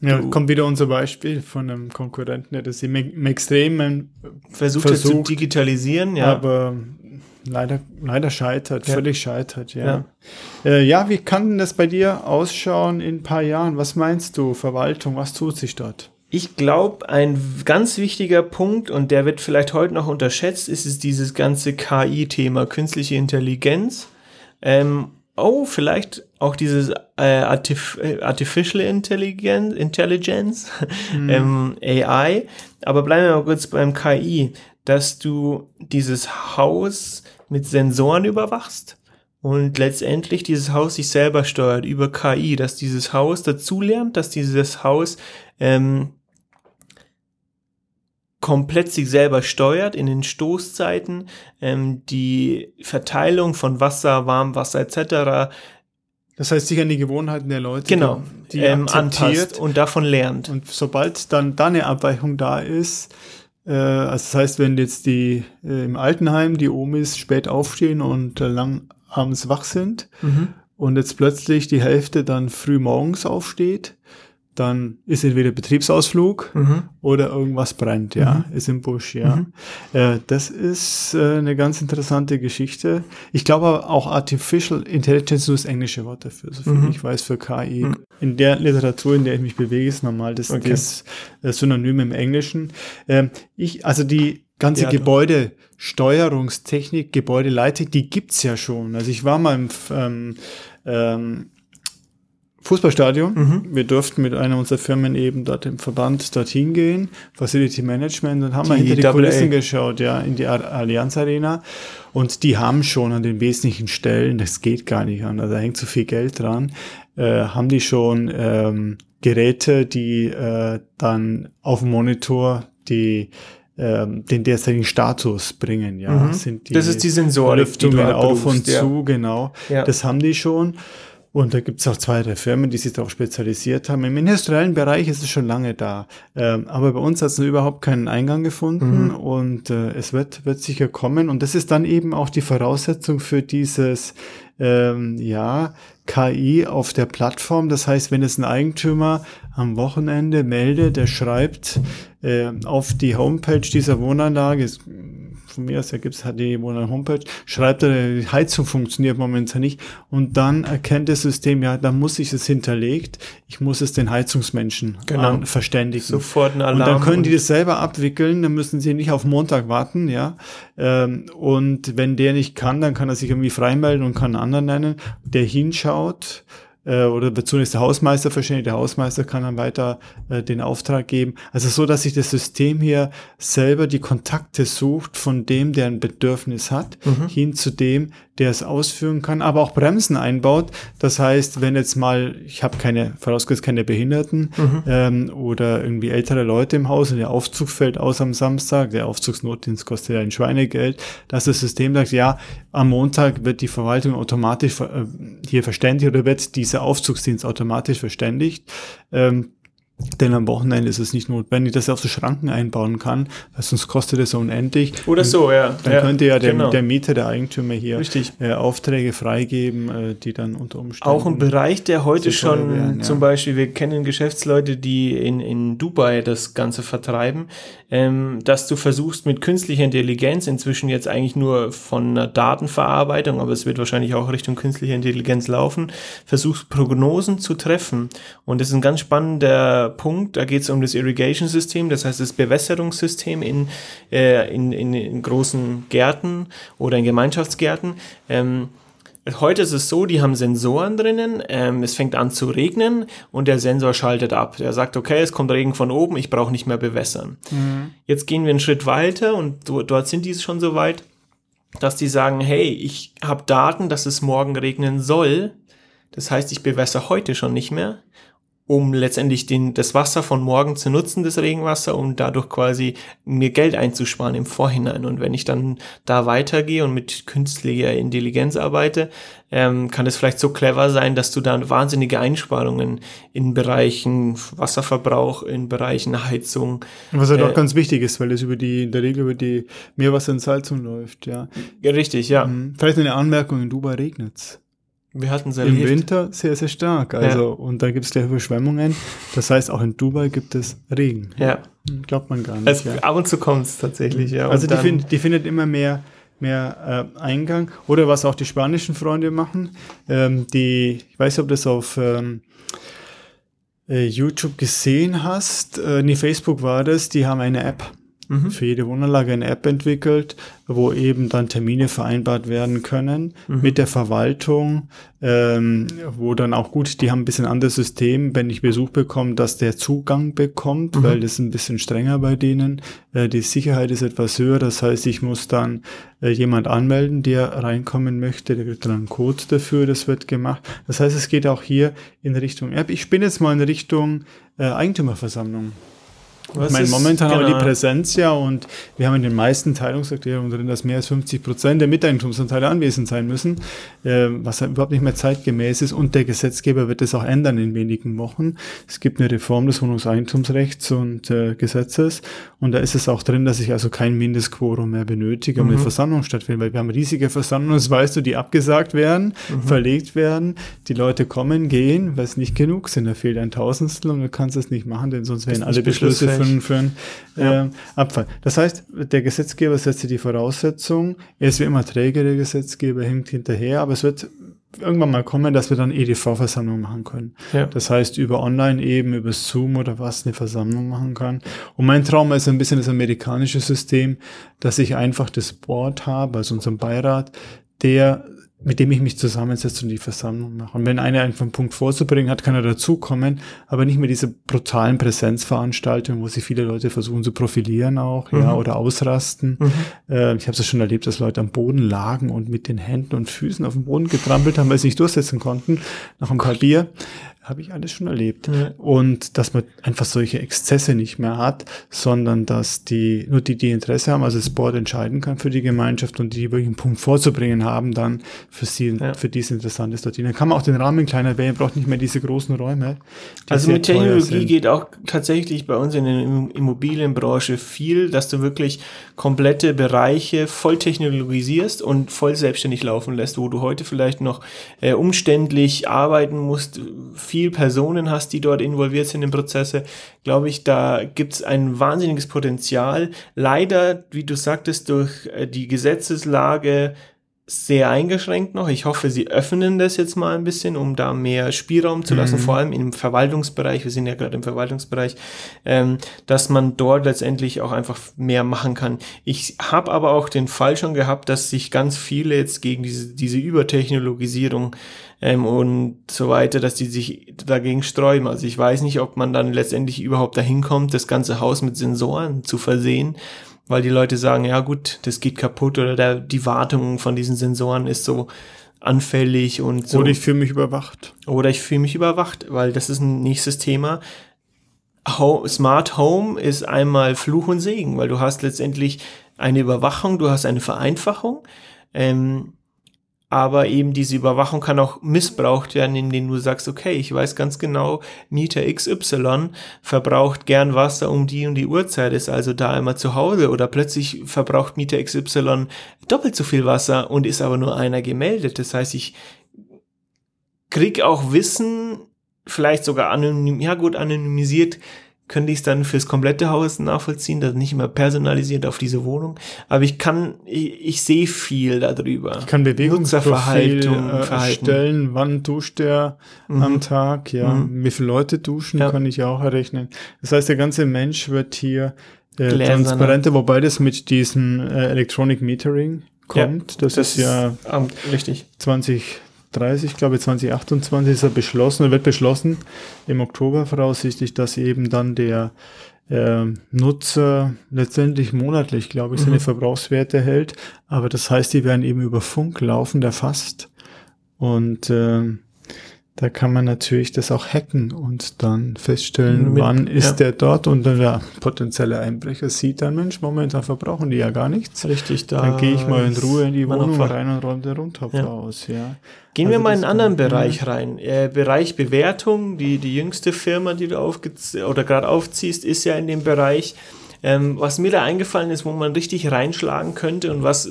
Speaker 2: Ja,
Speaker 1: Du-
Speaker 2: kommt wieder unser Beispiel von einem Konkurrenten, der das im, im Extremen,
Speaker 1: Versucht, es zu
Speaker 2: Versucht,
Speaker 1: digitalisieren, ja.
Speaker 2: aber leider, leider scheitert,
Speaker 1: Ja.
Speaker 2: völlig scheitert, ja. Ja. Äh, ja, wie kann denn das bei dir ausschauen in ein paar Jahren? Was meinst du, Verwaltung, was tut sich dort?
Speaker 1: Ich glaube, ein ganz wichtiger Punkt, und der wird vielleicht heute noch unterschätzt, ist es dieses ganze KI-Thema, künstliche Intelligenz. Ähm, oh, vielleicht auch dieses äh, Artif äh, Artificial Intelligence, Intelligence ähm, AI. Aber bleiben wir mal kurz beim KI, dass du dieses Haus mit Sensoren überwachst und letztendlich dieses Haus sich selber steuert über KI, dass dieses Haus dazulernt, dass dieses Haus ähm, komplett sich selber steuert in den Stoßzeiten, ähm, die Verteilung von Wasser, Warmwasser etc.
Speaker 2: Das heißt, sich an die Gewohnheiten der Leute,
Speaker 1: genau
Speaker 2: die
Speaker 1: ähm, anpasst und davon lernt.
Speaker 2: Und sobald dann da eine Abweichung da ist, also das heißt, wenn jetzt die äh, im Altenheim die Omis spät aufstehen und äh, lang abends wach sind
Speaker 1: Mhm.
Speaker 2: und jetzt plötzlich die Hälfte dann früh morgens aufsteht, dann ist entweder Betriebsausflug
Speaker 1: Mhm.
Speaker 2: oder irgendwas brennt, ja, ist im Busch, ja. Äh, das ist äh, eine ganz interessante Geschichte. Ich glaube aber auch Artificial Intelligence ist das englische Wort dafür, so viel
Speaker 1: Mhm.
Speaker 2: ich weiß für KI. In der Literatur, in der ich mich bewege, ist normal das,
Speaker 1: Okay.
Speaker 2: das äh, Synonym im Englischen. Ähm, ich, also die ganze
Speaker 1: Ja,
Speaker 2: Gebäudesteuerungstechnik, Gebäudeleitung, die gibt's ja schon. Also ich war mal im ähm, ähm, Fußballstadion.
Speaker 1: Mhm.
Speaker 2: Wir durften mit einer unserer Firmen eben dort im Verband dorthin gehen, Facility Management, und haben mal
Speaker 1: Die
Speaker 2: hinter die. Kulissen geschaut, ja, in die Allianz Arena. Und die haben schon an den wesentlichen Stellen, das geht gar nicht an, also da hängt zu viel Geld dran, äh, haben die schon ähm, Geräte, die äh, dann auf dem Monitor die ähm, den derzeitigen Status bringen, ja.
Speaker 1: Mhm.
Speaker 2: Sind die
Speaker 1: Das ist die Sensorik, die
Speaker 2: auf und
Speaker 1: ja.
Speaker 2: zu, genau.
Speaker 1: Ja.
Speaker 2: Das haben die schon. Und da gibt es auch zwei, drei Firmen, die sich darauf spezialisiert haben. Im industriellen Bereich ist es schon lange da. Ähm, aber bei uns hat es überhaupt keinen Eingang gefunden
Speaker 1: Mhm.
Speaker 2: und äh, es wird, wird sicher kommen. Und das ist dann eben auch die Voraussetzung für dieses, ähm, ja, KI auf der Plattform. Das heißt, wenn es ein Eigentümer am Wochenende meldet, der schreibt äh, auf die Homepage dieser Wohnanlage, von mir aus, da gibt's hat die Wohnanlage Homepage, schreibt er, die Heizung funktioniert momentan nicht und dann erkennt das System, ja, da muss ich es hinterlegt, ich muss es den Heizungsmenschen
Speaker 1: Genau.
Speaker 2: verständigen.
Speaker 1: Sofort ein Alarm.
Speaker 2: Und dann können die das selber abwickeln, dann müssen sie nicht auf Montag warten, ja. Ähm, und wenn der nicht kann, dann kann er sich irgendwie freimelden und kann einen anderen nennen, der hinschaut. Äh, oder zunächst der Hausmeister verständigt, der Hausmeister kann dann weiter äh, den Auftrag geben. Also so, dass sich das System hier selber die Kontakte sucht von dem, der ein Bedürfnis hat,
Speaker 1: Mhm.
Speaker 2: hin zu dem, der es ausführen kann, aber auch Bremsen einbaut. Das heißt, wenn jetzt mal, ich habe keine, vorausgesetzt keine Behinderten
Speaker 1: Mhm.
Speaker 2: ähm, oder irgendwie ältere Leute im Haus und der Aufzug fällt aus am Samstag, der Aufzugsnotdienst kostet ja ein Schweinegeld, dass das System sagt, ja, am Montag wird die Verwaltung automatisch äh, hier verständigt oder wird dieser Aufzugsdienst automatisch verständigt. Ähm, denn am Wochenende ist es nicht notwendig, dass er auf so Schranken einbauen kann, weil sonst kostet es unendlich.
Speaker 1: Oder so, ja.
Speaker 2: Dann könnte ja der,
Speaker 1: genau.
Speaker 2: der Mieter, der Eigentümer hier
Speaker 1: Richtig.
Speaker 2: äh, Aufträge freigeben, äh, die dann unter Umständen
Speaker 1: Auch ein Bereich, der heute schon
Speaker 2: wären, ja.
Speaker 1: zum Beispiel, wir kennen Geschäftsleute, die in, in Dubai das Ganze vertreiben, ähm, dass du versuchst mit künstlicher Intelligenz, inzwischen jetzt eigentlich nur von einer Datenverarbeitung, aber es wird wahrscheinlich auch Richtung künstliche Intelligenz laufen, versuchst Prognosen zu treffen. Und das ist ein ganz spannender Punkt, da geht es um das Irrigation-System, das heißt das Bewässerungssystem in, äh, in, in, in großen Gärten oder in Gemeinschaftsgärten. Ähm, Heute ist es so, die haben Sensoren drinnen, ähm, es fängt an zu regnen und der Sensor schaltet ab. Der sagt, okay, es kommt Regen von oben, ich brauche nicht mehr bewässern. Jetzt gehen wir einen Schritt weiter und do, dort sind die schon so weit, dass die sagen, hey, ich habe Daten, dass es morgen regnen soll. Das heißt, ich bewässer heute schon nicht mehr, um letztendlich den, das Wasser von morgen zu nutzen, das Regenwasser, um dadurch quasi mir Geld einzusparen im Vorhinein. Und wenn ich dann da weitergehe und mit künstlicher Intelligenz arbeite, ähm, kann es vielleicht so clever sein, dass du dann wahnsinnige Einsparungen in Bereichen Wasserverbrauch, in Bereichen Heizung.
Speaker 2: Was halt
Speaker 1: Äh,
Speaker 2: auch ganz wichtig ist, weil es über die, in der Regel über die Meerwasserentsalzung läuft, ja.
Speaker 1: Ja, richtig, ja.
Speaker 2: Mhm. Vielleicht eine Anmerkung, in Dubai regnet's.
Speaker 1: Wir hatten es
Speaker 2: Im. Winter sehr, sehr stark. Also, und da gibt es gleich Überschwemmungen. Das heißt, auch in Dubai gibt es Regen.
Speaker 1: Ja.
Speaker 2: Glaubt man gar nicht.
Speaker 1: Also,
Speaker 2: ja.
Speaker 1: Ab und zu kommt es tatsächlich, ja.
Speaker 2: Also die, find, die findet immer mehr, mehr äh, Eingang. Oder was auch die spanischen Freunde machen, ähm, die, ich weiß nicht, ob du das auf ähm, äh, YouTube gesehen hast, äh, nee, Facebook war das, die haben eine App.
Speaker 1: Mhm.
Speaker 2: Für jede Wohnanlage eine App entwickelt, wo eben dann Termine vereinbart werden können
Speaker 1: Mhm.
Speaker 2: mit der Verwaltung, ähm, wo dann auch gut, die haben ein bisschen anderes System, wenn ich Besuch bekomme, dass der Zugang bekommt,
Speaker 1: Mhm.
Speaker 2: weil das ist ein bisschen strenger bei denen. Äh, die Sicherheit ist etwas höher, das heißt, ich muss dann äh, jemand anmelden, der reinkommen möchte, der kriegt dann einen Code dafür, das wird gemacht. Das heißt, es geht auch hier in Richtung App. Ich bin jetzt mal in Richtung äh, Eigentümerversammlung.
Speaker 1: Was
Speaker 2: Ich meine, momentan haben wir
Speaker 1: genau.
Speaker 2: die Präsenz ja und wir haben in den meisten Teilungserklärungen drin, dass mehr als 50 Prozent der Miteigentumsanteile anwesend sein müssen, äh, was halt überhaupt nicht mehr zeitgemäß ist und der Gesetzgeber wird es auch ändern in wenigen Wochen. Es gibt eine Reform des Wohnungseigentumsrechts und äh, Gesetzes und da ist es auch drin, dass ich also kein Mindestquorum mehr benötige, um
Speaker 1: Mhm.
Speaker 2: eine Versammlung stattfinden, weil wir haben riesige Versammlungen, das weißt du, die abgesagt werden,
Speaker 1: Mhm.
Speaker 2: verlegt werden, die Leute kommen, gehen, weil es nicht genug sind, da fehlt ein Tausendstel und du kannst es nicht machen, denn sonst wären alle Beschlüsse für, für einen
Speaker 1: Ja.
Speaker 2: ähm, Abfall. Das heißt, der Gesetzgeber setzt die Voraussetzung, er ist wie immer Träger, der Gesetzgeber hängt hinterher, aber es wird irgendwann mal kommen, dass wir dann EDV-Versammlungen machen können.
Speaker 1: Ja.
Speaker 2: Das heißt, über online eben, über Zoom oder was, eine Versammlung machen kann. Und mein Traum ist ein bisschen das amerikanische System, dass ich einfach das Board habe, also unseren Beirat, der mit dem ich mich zusammensetze und die Versammlung mache. Und wenn einer einfach einen Punkt vorzubringen hat, kann er dazukommen, aber nicht mehr diese brutalen Präsenzveranstaltungen, wo sich viele Leute versuchen zu profilieren auch, ja,
Speaker 1: Mhm.
Speaker 2: oder ausrasten. Äh, ich habe es schon erlebt, dass Leute am Boden lagen und mit den Händen und Füßen auf dem Boden getrampelt haben, weil sie nicht durchsetzen konnten, nach ein paar Bier. Habe ich alles schon erlebt.
Speaker 1: Ja.
Speaker 2: Und dass man einfach solche Exzesse nicht mehr hat, sondern dass die, nur die, die Interesse haben, also das Board entscheiden kann für die Gemeinschaft und die wirklich einen Punkt vorzubringen haben, dann für sie,
Speaker 1: Ja.
Speaker 2: für die es interessant ist dort. Dann kann man auch den Rahmen kleiner wählen, braucht nicht mehr diese großen Räume. die
Speaker 1: Also mit Technologie geht auch tatsächlich bei uns in der Im- Immobilienbranche viel, dass du wirklich komplette Bereiche voll technologisierst und voll selbstständig laufen lässt, wo du heute vielleicht noch äh, umständlich arbeiten musst, viel Personen hast, die dort involviert sind in Prozesse, glaube ich, da gibt es ein wahnsinniges Potenzial. Leider, wie du sagtest, durch äh, die Gesetzeslage sehr eingeschränkt noch. Ich hoffe, sie öffnen das jetzt mal ein bisschen, um da mehr Spielraum zu lassen,
Speaker 2: Mhm.
Speaker 1: vor allem im Verwaltungsbereich. Wir sind ja gerade im Verwaltungsbereich, ähm, dass man dort letztendlich auch einfach mehr machen kann. Ich habe aber auch den Fall schon gehabt, dass sich ganz viele jetzt gegen diese, diese Übertechnologisierung ähm, und so weiter, dass die sich dagegen sträuben. Also ich weiß nicht, ob man dann letztendlich überhaupt dahin kommt, das ganze Haus mit Sensoren zu versehen, weil die Leute sagen, ja gut, das geht kaputt oder der, die Wartung von diesen Sensoren ist so anfällig und so.
Speaker 2: Oder ich fühle mich überwacht.
Speaker 1: Oder ich fühle mich überwacht, weil das ist ein nächstes Thema. Ho Smart Home ist einmal Fluch und Segen, weil du hast letztendlich eine Überwachung, du hast eine Vereinfachung, ähm, aber eben diese Überwachung kann auch missbraucht werden, indem du sagst, okay, ich weiß ganz genau, Mieter XY verbraucht gern Wasser um die und die Uhrzeit, ist also da immer zu Hause oder plötzlich verbraucht Mieter XY doppelt so viel Wasser und ist aber nur einer gemeldet. Das heißt, ich krieg auch Wissen, vielleicht sogar anonym, ja gut, anonymisiert, könnte ich es dann fürs komplette Haus nachvollziehen, das nicht immer personalisiert auf diese Wohnung. Aber ich kann, ich, ich sehe viel darüber.
Speaker 2: Ich kann Bewegungsprofil
Speaker 1: Nutzerverhaltung,
Speaker 2: äh, erstellen, wann duscht er am Tag, ja,
Speaker 1: Mhm.
Speaker 2: wie viele Leute duschen,
Speaker 1: Ja.
Speaker 2: kann ich auch errechnen. Das heißt, der ganze Mensch wird hier äh,
Speaker 1: Gläserner.
Speaker 2: transparenter, wobei das mit diesem äh, Electronic Metering kommt. das, ist ja
Speaker 1: richtig.
Speaker 2: 2030, glaube ich, 2028 ist er beschlossen, wird beschlossen im Oktober voraussichtlich, dass eben dann der äh, Nutzer letztendlich monatlich, glaube ich, seine
Speaker 1: Mhm.
Speaker 2: Verbrauchswerte hält. Aber das heißt, die werden eben über Funk laufend erfasst. Und ähm, da kann man natürlich das auch hacken und dann feststellen,
Speaker 1: Mit-
Speaker 2: wann ist
Speaker 1: ja.
Speaker 2: der dort und dann der potenzielle Einbrecher sieht dann, Mensch, momentan verbrauchen die ja gar nichts.
Speaker 1: Richtig, da
Speaker 2: Dann gehe ich mal in Ruhe in die Wohnung rein und räume den Rundtopf
Speaker 1: Ja.
Speaker 2: aus, ja.
Speaker 1: Gehen
Speaker 2: Also
Speaker 1: wir mal in einen anderen Bereich rein. Äh, Bereich Bewertung, die, die jüngste Firma, die du aufgez oder gerade aufziehst, ist ja in dem Bereich. Ähm, was mir da eingefallen ist, wo man richtig reinschlagen könnte und was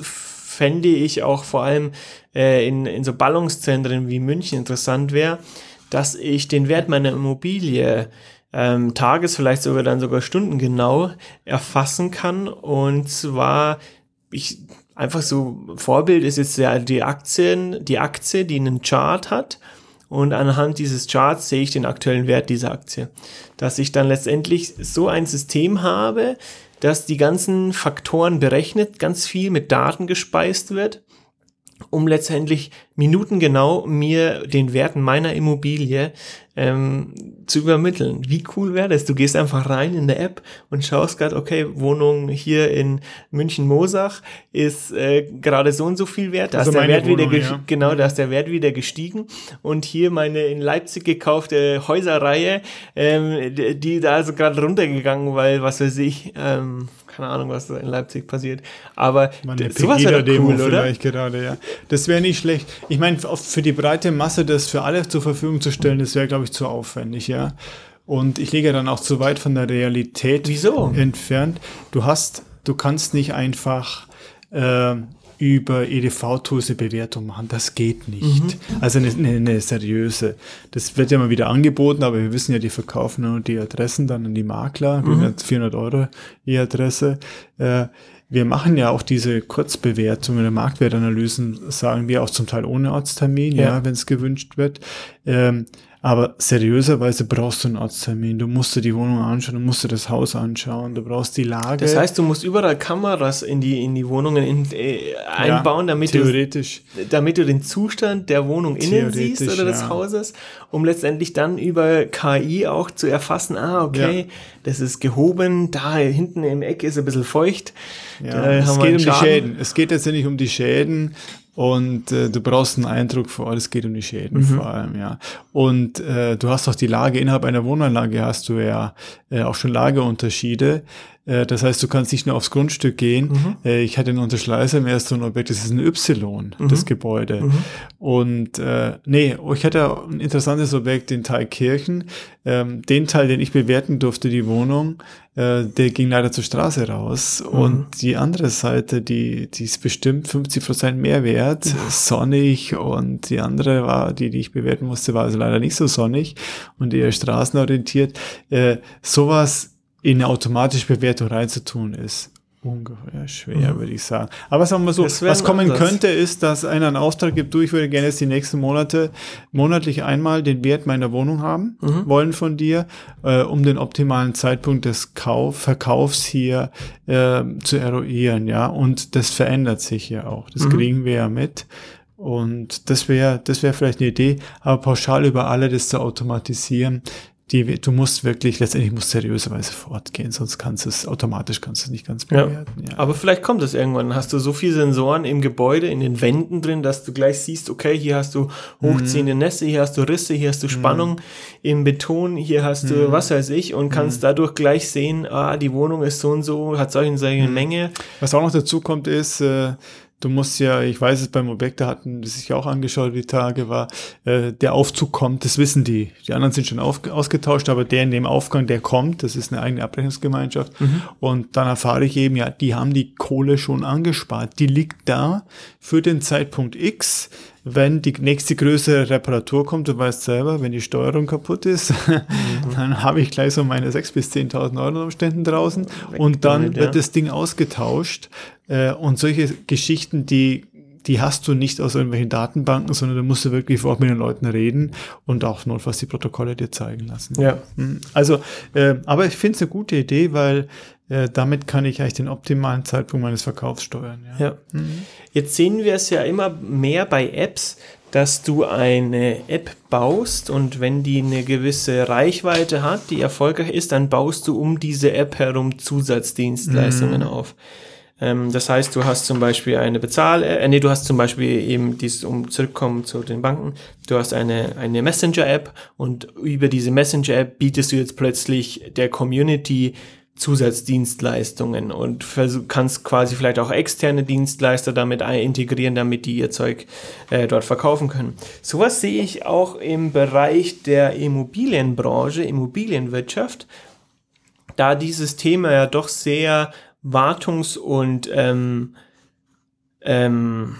Speaker 1: fände ich auch vor allem äh, in, in so Ballungszentren wie München interessant wäre, dass ich den Wert meiner Immobilie ähm, tages-, vielleicht sogar dann sogar stundengenau erfassen kann. Und zwar, ich einfach so Vorbild ist jetzt ja die Aktien, die Aktie, die einen Chart hat. Und anhand dieses Charts sehe ich den aktuellen Wert dieser Aktie. Dass ich dann letztendlich so ein System habe, dass die ganzen Faktoren berechnet, ganz viel mit Daten gespeist wird, um letztendlich minutengenau mir den Werten meiner Immobilie ähm, zu übermitteln. Wie cool wäre das? Du gehst einfach rein in der App und schaust gerade, okay, Wohnung hier in München-Mosach ist äh, gerade so und so viel wert. Da
Speaker 2: Also
Speaker 1: ist der Wert wieder
Speaker 2: Wohnung,
Speaker 1: ges-
Speaker 2: ja.
Speaker 1: genau, da ist der Wert wieder gestiegen. Und hier meine in Leipzig gekaufte Häuserreihe, ähm, die, die da ist gerade runtergegangen, weil was weiß ich, ähm, keine Ahnung, was da in Leipzig passiert. Aber d- sowas wäre
Speaker 2: Pegida-Demo
Speaker 1: cool, oder?
Speaker 2: vielleicht gerade, ja. Das wäre nicht schlecht. Ich meine, für die breite Masse das für alle zur Verfügung zu stellen, das wäre, glaube ich, zu aufwendig, ja. Und ich liege dann auch zu weit von der Realität
Speaker 1: Wieso?
Speaker 2: entfernt. Du hast, du kannst nicht einfach äh, über EDV-Tools eine Bewertung machen. Das geht nicht. Also eine, eine, eine seriöse. Das wird ja mal wieder angeboten, aber wir wissen ja, die verkaufen nur die Adressen dann an die Makler, mhm. 400 Euro je Adresse. Äh, wir machen ja auch diese Kurzbewertungen oder Marktwertanalysen, sagen wir auch zum Teil ohne Ortstermin, ja,
Speaker 1: Ja.
Speaker 2: wenn es gewünscht wird. Ähm, aber seriöserweise brauchst du einen Ortstermin. Du musst dir die Wohnung anschauen, du musst dir das Haus anschauen, du brauchst die Lage.
Speaker 1: Das heißt, du musst überall Kameras in die, in die Wohnungen in, äh,
Speaker 2: Ja,
Speaker 1: einbauen, damit du,
Speaker 2: theoretisch.
Speaker 1: damit du den Zustand der Wohnung innen siehst oder des
Speaker 2: ja.
Speaker 1: Hauses, um letztendlich dann über KI auch zu erfassen, ah, okay, das ist gehoben, da hinten im Eck ist ein bisschen feucht.
Speaker 2: Ja, es geht um die
Speaker 1: Schaden.
Speaker 2: Schäden. Es geht jetzt nicht um die Schäden und äh, du brauchst einen Eindruck vor Ort, es geht um die Schäden
Speaker 1: Mhm.
Speaker 2: vor allem, ja. Und äh, du hast auch die Lage, innerhalb einer Wohnanlage hast du ja äh, auch schon Lageunterschiede. Äh, das heißt, du kannst nicht nur aufs Grundstück gehen.
Speaker 1: Mhm.
Speaker 2: Äh, ich hatte einen Unterschleißer im ersten Objekt, das ist ein Y, das
Speaker 1: Mhm.
Speaker 2: Gebäude. Und äh, nee, ich hatte ein interessantes Objekt in Thalkirchen. Ähm, den Teil, den ich bewerten durfte, die Wohnung, äh, der ging leider zur Straße raus.
Speaker 1: Mhm.
Speaker 2: Und die andere Seite, die, die ist bestimmt 50 Prozent mehr wert, sonnig. Und die andere war, die, die ich bewerten musste, war also leider nicht so sonnig und eher straßenorientiert. Äh, sowas in eine automatische Bewertung reinzutun ist ungeheuer schwer, würde ich sagen. Aber sagen wir mal so,
Speaker 1: Mhm.
Speaker 2: Was kommen
Speaker 1: Ansatz.
Speaker 2: könnte, ist, dass einer einen Auftrag gibt, du, ich würde gerne jetzt die nächsten Monate monatlich einmal den Wert meiner Wohnung haben
Speaker 1: Mhm.
Speaker 2: wollen von dir, äh, um den optimalen Zeitpunkt des Kauf, Verkaufs hier äh, zu eruieren, ja. Und das verändert sich ja auch. Das
Speaker 1: Mhm.
Speaker 2: kriegen wir ja mit. Und das wäre, das wäre vielleicht eine Idee, aber pauschal über alle das zu automatisieren, die, du musst wirklich, letztendlich musst seriöserweise fortgehen, sonst kannst du es, automatisch kannst du es nicht ganz
Speaker 1: Ja.
Speaker 2: bewerten. Ja.
Speaker 1: Aber vielleicht kommt es irgendwann. Hast du so viele Sensoren im Gebäude, in den Wänden drin, dass du gleich siehst, okay, hier hast du hochziehende
Speaker 2: Mhm.
Speaker 1: Nässe, hier hast du Risse, hier hast du Spannung im Beton, hier hast
Speaker 2: Mhm.
Speaker 1: du was weiß ich und kannst dadurch gleich sehen, ah, die Wohnung ist so und so, hat solche und solche
Speaker 2: Mhm.
Speaker 1: Menge.
Speaker 2: Was auch noch dazu kommt, ist, äh, du musst ja, ich weiß es beim Objekt, da hatten die sich auch angeschaut, die Tage war, äh, der Aufzug kommt, das wissen die. Die anderen sind schon auf, ausgetauscht, aber der in dem Aufgang, der kommt, das ist eine eigene Abrechnungsgemeinschaft. Und dann erfahre ich eben, ja, die haben die Kohle schon angespart. Die liegt da für den Zeitpunkt X. Wenn die nächste größere Reparatur kommt, du weißt selber, wenn die Steuerung kaputt ist, dann habe ich gleich so meine 6.000 bis 10.000 Euro Umständen draußen. Und dann
Speaker 1: damit,
Speaker 2: wird
Speaker 1: ja.
Speaker 2: das Ding ausgetauscht. Äh, und solche Geschichten, die, die hast du nicht aus irgendwelchen Datenbanken, sondern da musst du wirklich vor Ort mit den Leuten reden und auch notfalls die Protokolle dir zeigen lassen.
Speaker 1: Ja.
Speaker 2: Mhm. Also, äh, aber ich finde es eine gute Idee, weil äh, damit kann ich eigentlich den optimalen Zeitpunkt meines Verkaufs steuern. Ja.
Speaker 1: Ja. Jetzt sehen wir es ja immer mehr bei Apps, dass du eine App baust und wenn die eine gewisse Reichweite hat, die erfolgreich ist, dann baust du um diese App herum Zusatzdienstleistungen auf. Ähm, das heißt, du hast zum Beispiel eine Bezahl, äh, nee, du hast zum Beispiel eben dieses, um zurückkommen zu den Banken, du hast eine, eine Messenger-App und über diese Messenger-App bietest du jetzt plötzlich der Community Zusatzdienstleistungen und kannst quasi vielleicht auch externe Dienstleister damit integrieren, damit die ihr Zeug äh, dort verkaufen können. Sowas sehe ich auch im Bereich der Immobilienbranche, Immobilienwirtschaft, da dieses Thema ja doch sehr wartungs- und ähm, ähm,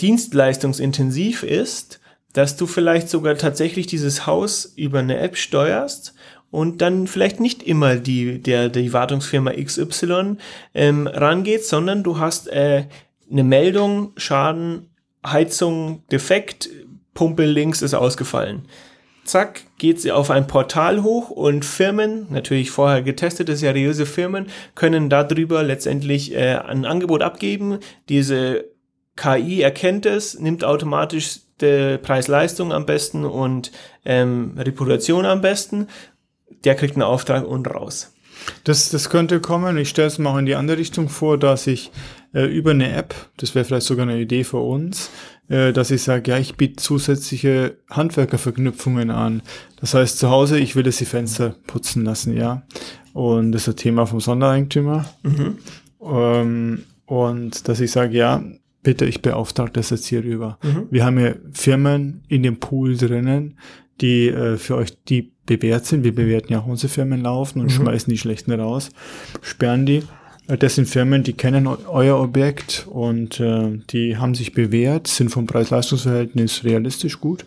Speaker 1: dienstleistungsintensiv ist, dass du vielleicht sogar tatsächlich dieses Haus über eine App steuerst und dann vielleicht nicht immer die, der, die Wartungsfirma XY ähm, rangeht, sondern du hast äh, eine Meldung, Schaden, Heizung, defekt, Pumpe links ist ausgefallen. Zack, geht sie auf ein Portal hoch und Firmen, natürlich vorher getestete, seriöse Firmen, können darüber letztendlich äh, ein Angebot abgeben. Diese KI erkennt es, nimmt automatisch die Preis-Leistung am besten und ähm, Reputation am besten. Der kriegt einen Auftrag und raus.
Speaker 2: Das, das könnte kommen. Ich stelle es mal auch in die andere Richtung vor, dass ich äh, über eine App, das wäre vielleicht sogar eine Idee für uns, äh, dass ich sage, ja, ich biete zusätzliche Handwerkerverknüpfungen an. Das heißt, zu Hause, ich will, dass die Fenster putzen lassen, ja. Und das ist ein Thema vom Sondereigentümer. Ähm, und dass ich sage, ja, bitte, ich beauftrage das jetzt hier rüber. Wir haben ja Firmen in dem Pool drinnen, die äh, für euch die bewährt sind. Wir bewerten ja auch unsere Firmen laufen und schmeißen die schlechten raus, sperren die. Das sind Firmen, die kennen eu- euer Objekt und äh, die haben sich bewährt, sind vom Preis-Leistungs-Verhältnis realistisch gut.